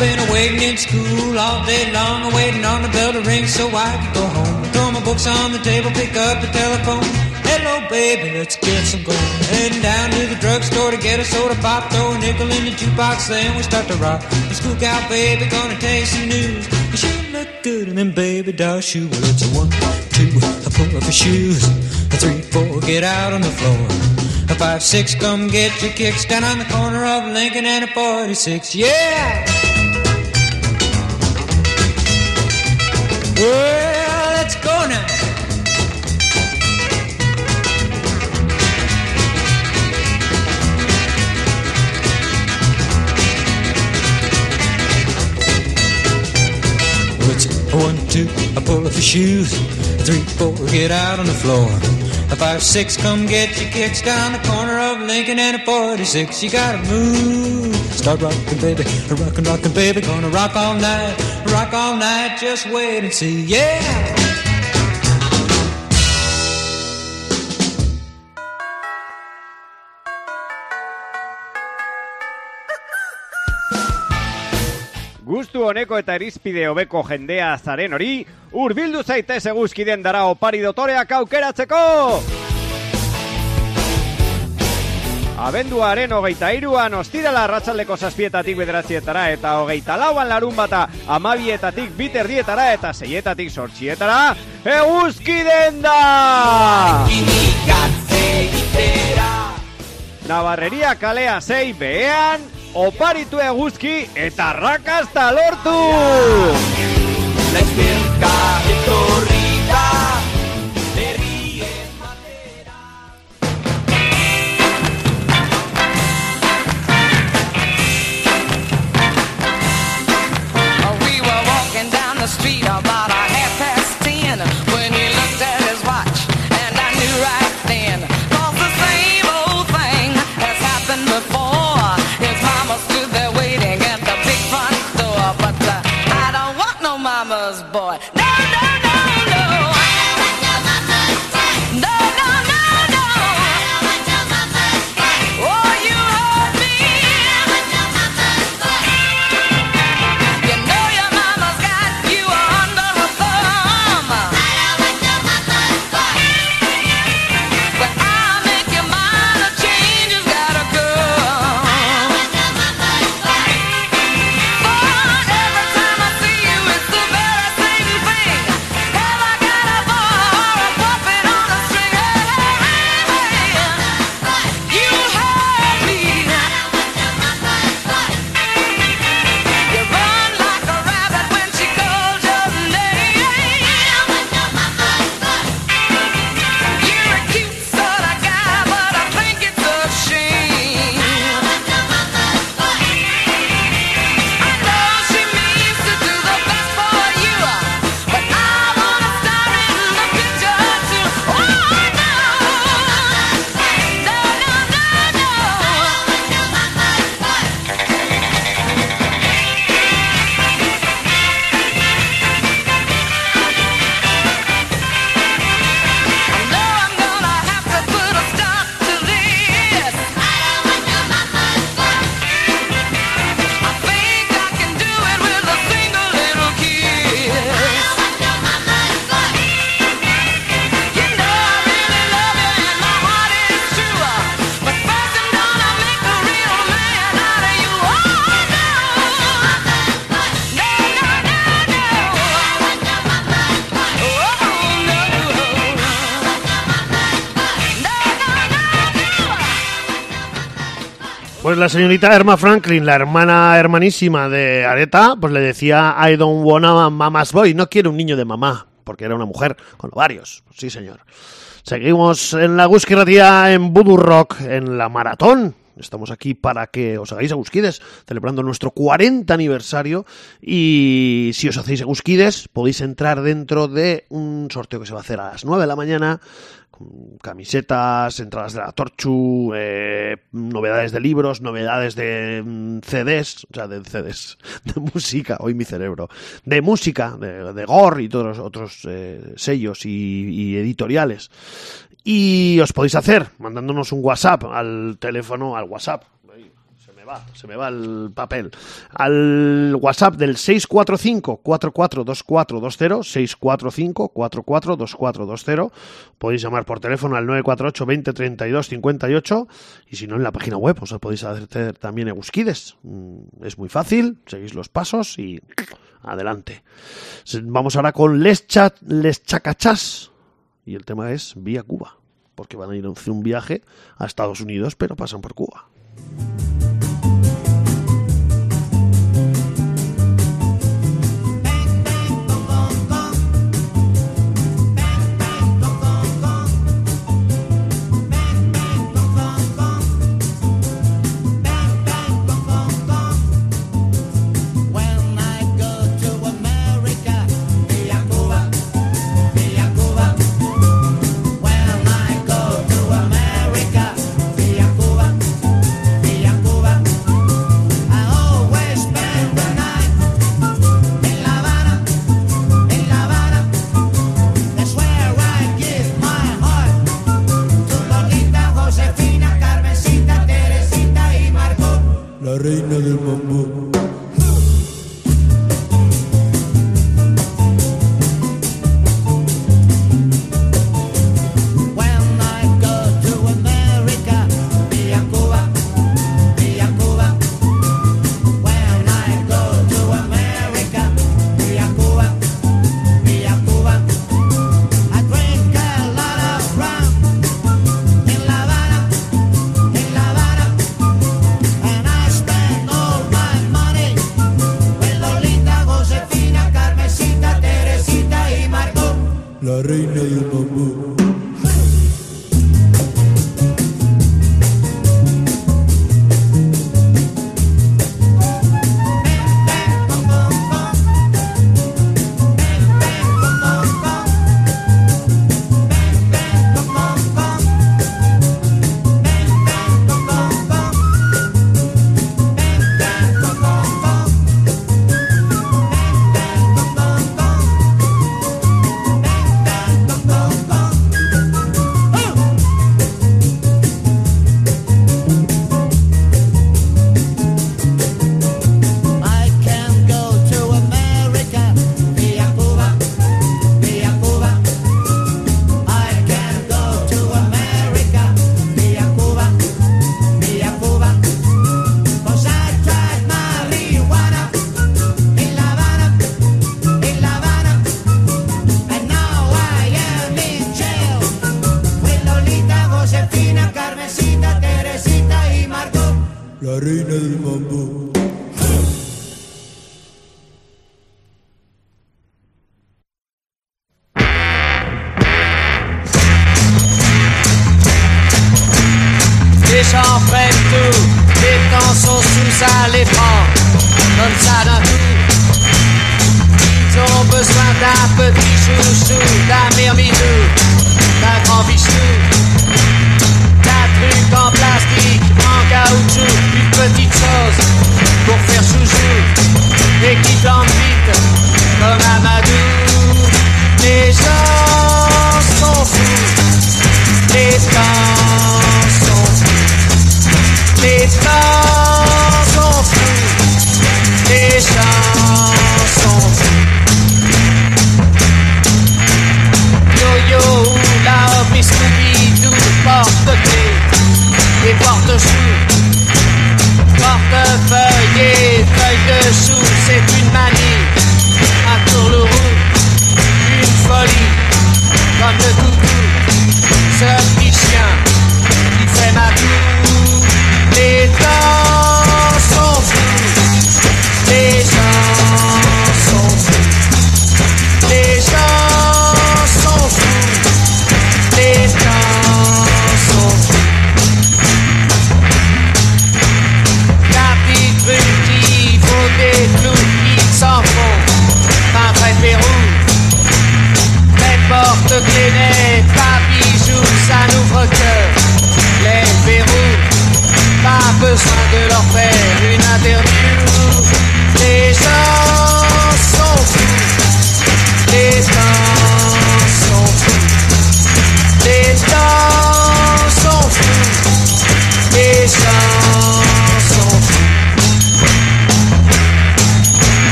I've been waiting in school all day long, waiting on the bell to ring so I can go home. Throw my books on the table, pick up the telephone. Hello, baby, let's get some going. Heading down to the drugstore to get a soda pop, throw a nickel in the jukebox, then we start to rock. The school gal, baby, gonna taste some news. You look good in them baby doll shoes. Well, it's a one, two, I pull up your shoes. A three, four, get out on the floor. A five, six, come get your kicks down on the corner of Lincoln and a 46. Yeah! Well, let's go now. Well, it's one, two, I pull off your shoes. Three, four, get out on the floor. Five, six, come get your kicks down the corner of Lincoln and a 46. You gotta move. Start rocking, baby. Rockin', rockin', baby. Gonna rock all night. Rock all night. Just wait and see. Yeah! Gustu honeko eta irizpide hobeko jendea zaren hori, urbildu zaitez eguzkiden dara opari dotoreak aukeratzeko! Abenduaren hogeita iruan ostirala arratsaldeko zazpietatik bederatzietara eta hogeita lauan larun bata amabietatik biterdietara eta seietatik sortxietara eguzkiden da! Navarreria kalea zei behean, oparitu eguzki eta rakazta lortu! La izbierka etorri da about la señorita Erma Franklin, la hermana hermanísima de Areta, pues le decía I don't wanna mama's boy, no quiero un niño de mamá, porque era una mujer con ovarios. Sí, señor. Seguimos en la Gusquirratía en Voodoo Rock, en la maratón. Estamos aquí para que os hagáis agusquides, celebrando nuestro 40 aniversario. Y si os hacéis agusquides, podéis entrar dentro de un sorteo que se va a hacer a las 9 de la mañana camisetas, entradas de la Torchu, eh, novedades de libros, novedades de mm, CDs, o sea, de CDs, <laughs> de música, hoy mi cerebro, de música, de, de Gore y todos los otros eh, sellos y, y editoriales. Y os podéis hacer mandándonos un WhatsApp al teléfono, al WhatsApp. Ay, Se me va, se me va el papel. Al WhatsApp del 645-442420, 645-442420. Podéis llamar por teléfono al 948 20 32 58 y si no en la página web os podéis hacer también egusquides. Mm, Es muy fácil, seguís los pasos y adelante. Vamos ahora con Les, Cha- Les y el tema es vía Cuba, porque van a ir a un viaje a Estados Unidos, pero pasan por Cuba.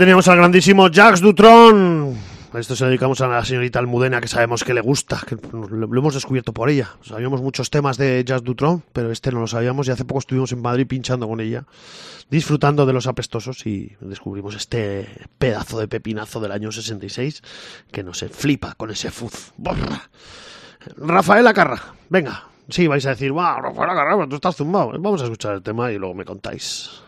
teníamos al grandísimo Jacques Dutron. Esto se dedicamos a la señorita Almudena, que sabemos que le gusta, que lo hemos descubierto por ella. Sabíamos muchos temas de Jacques Dutron, pero este no lo sabíamos y hace poco estuvimos en Madrid pinchando con ella, disfrutando de los apestosos y descubrimos este pedazo de pepinazo del año 66 que no se flipa con ese fuz. ¡Borra! Rafael Acarra, venga. Sí, vais a decir, wow, Rafael Acarra, tú estás zumbado. Vamos a escuchar el tema y luego me contáis.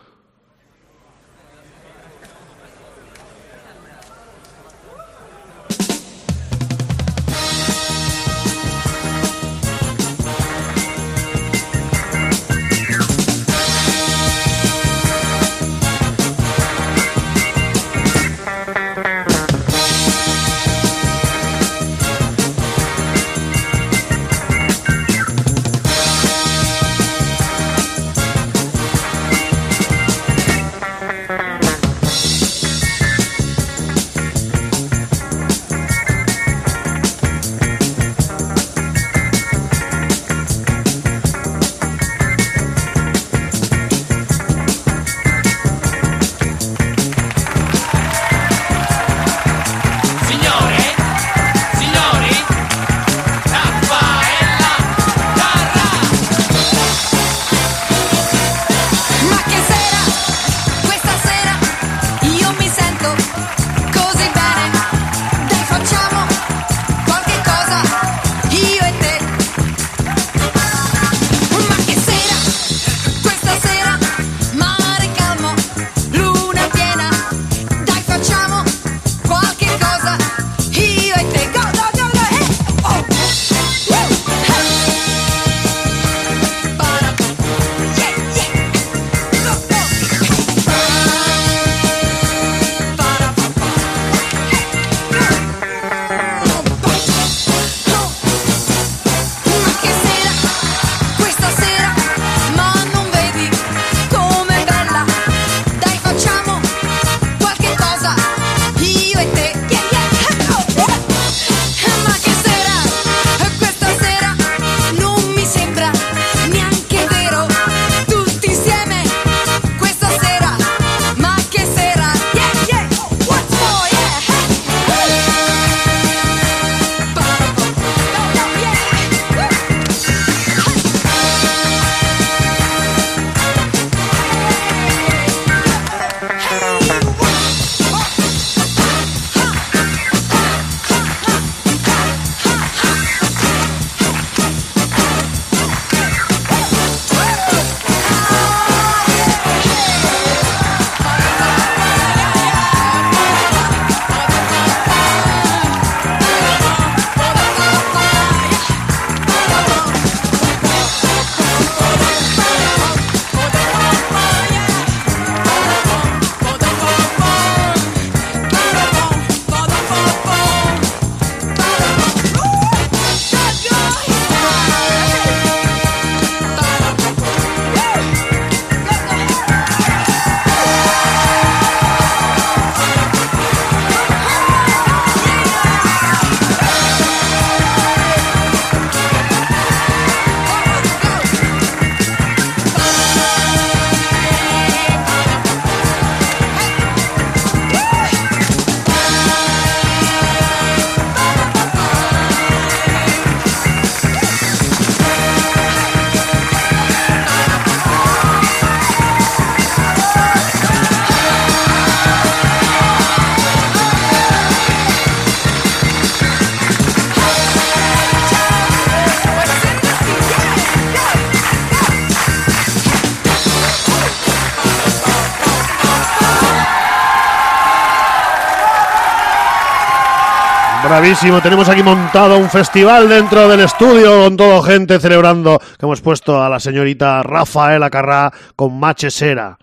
Bravísimo, tenemos aquí montado un festival dentro del estudio con todo gente celebrando que hemos puesto a la señorita Rafaela Carrá con Machesera.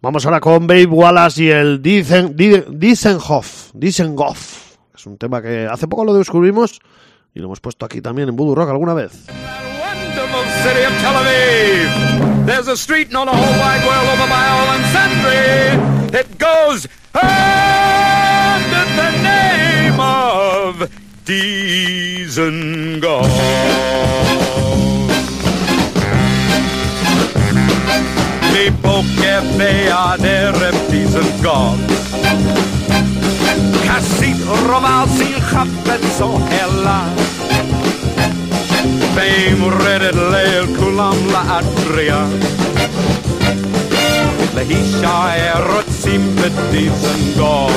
Vamos ahora con Babe Wallace y el Diesen, Di- Diesenhoff, Diesenhoff. Es un tema que hace poco lo descubrimos y lo hemos puesto aquí también en Voodoo Rock alguna vez. Tel Aviv. The. that goes under the name of Dizengoff. People cafe are there at Dizengoff. חסיד רובלסי חפץ אוהלה. ואם רדת ליל כולם לאטריה bedisen go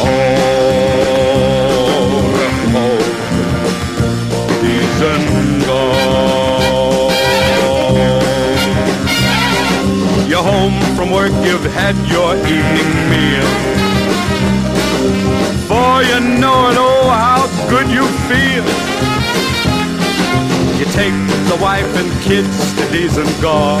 Or ho Disen go You're home from work, you've had your evening meal. For you know it, oh, how good you feel. You take the wife and kids to Dizengoff,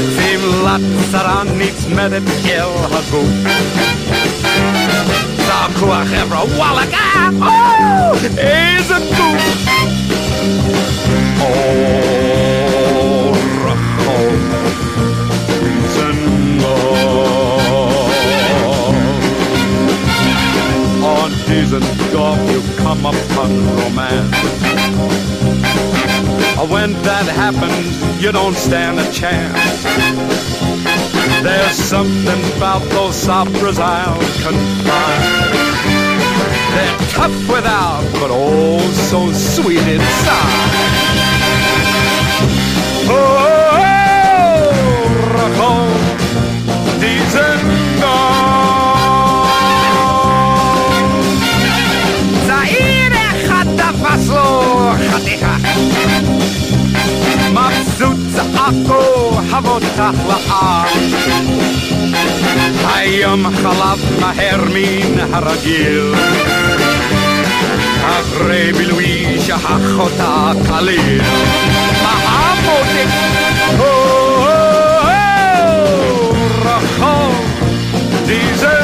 Tym lat starannic medem jelhagu. Zakła hebra walaga, oh, is a boo. Oh. On diesen Dorf you come upon romance When that happens, you don't stand a chance. There's something about those operas I'll confide. They're tough without, but oh, so sweet inside. Oh, צעקו הבוטח לעם היום חלף מהר מן הרגיל. אחרי בילוי שכח אותה כליל מהמותק רחוב דיזנגוף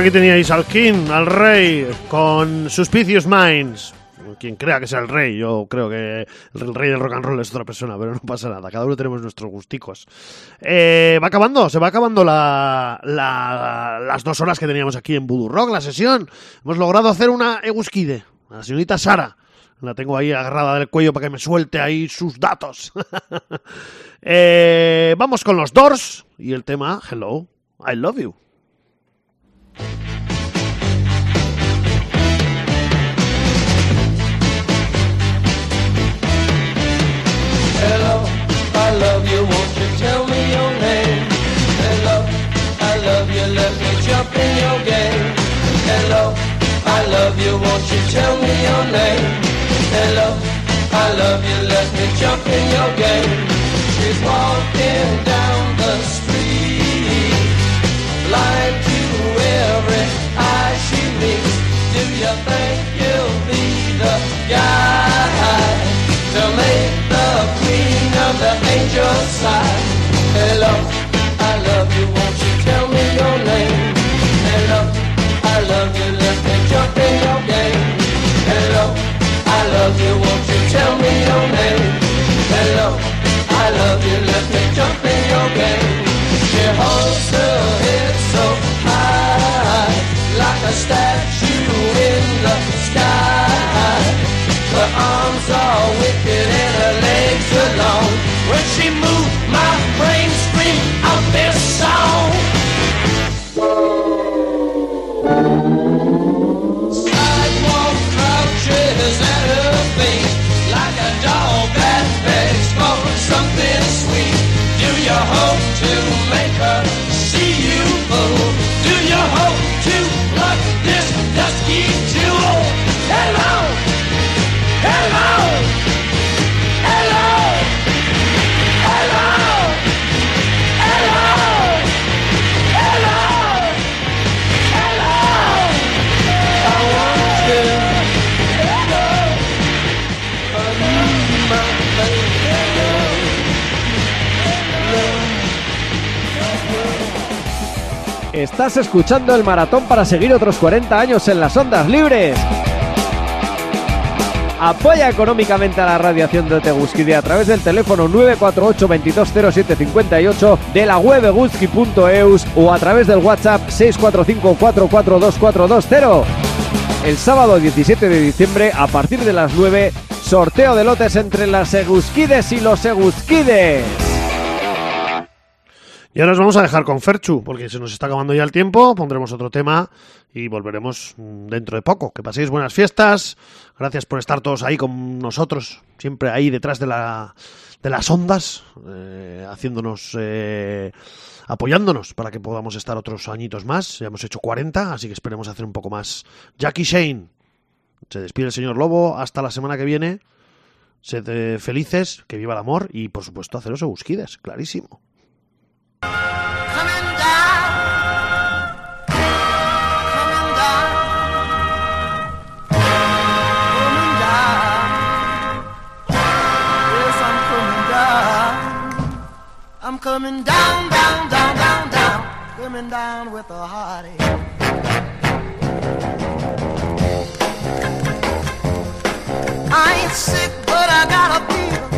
aquí teníais al King, al Rey, con Suspicious Minds. Quien crea que sea el rey, yo creo que el rey del rock and roll es otra persona, pero no pasa nada. Cada uno tenemos nuestros gusticos. Eh, va acabando, se va acabando la, la, las dos horas que teníamos aquí en Voodoo Rock, la sesión. Hemos logrado hacer una Eguskide, la señorita Sara. La tengo ahí agarrada del cuello para que me suelte ahí sus datos. <laughs> eh, vamos con los Doors y el tema Hello, I Love You. I love you, won't you tell me your name? Hello, I love you, let me jump in your game. Hello, I love you, won't you tell me your name? Hello, I love you, let me jump in your game. She's walking down the street, blind to every eye she meets. Do you think you'll be the guy? To make the queen of the angels sigh? Hello, I love you, won't you tell me your name? Hello, I love you, let me jump in your game. Hello, I love you, won't you tell me your name? Hello, I love you, let me jump in your game. She holds her head so high, like a statue Her arms are wicked and her legs are long. When she moves, my brain screams out this song. Estás escuchando el maratón para seguir otros 40 años en las ondas libres. Apoya económicamente a la radiación de Teguskide a través del teléfono 948-220758 de la web eguski.eus o a través del WhatsApp 645-442-420. El sábado 17 de diciembre, a partir de las 9, sorteo de lotes entre las Eguskides y los Eguskides. Y ahora os vamos a dejar con Ferchu, porque se nos está acabando ya el tiempo. Pondremos otro tema y volveremos mm, dentro de poco. Que paséis buenas fiestas. Gracias por estar todos ahí con nosotros, siempre ahí detrás de, la, de las ondas, eh, haciéndonos, eh, apoyándonos para que podamos estar otros añitos más. Ya hemos hecho 40, así que esperemos hacer un poco más. Jackie Shane. Se despide el señor Lobo. Hasta la semana que viene. Sed eh, felices, que viva el amor y, por supuesto, haceros busquides, clarísimo. I'm coming down. I'm coming down, down, down, down, down. Coming down with a heartache. I ain't sick, but I got a fever.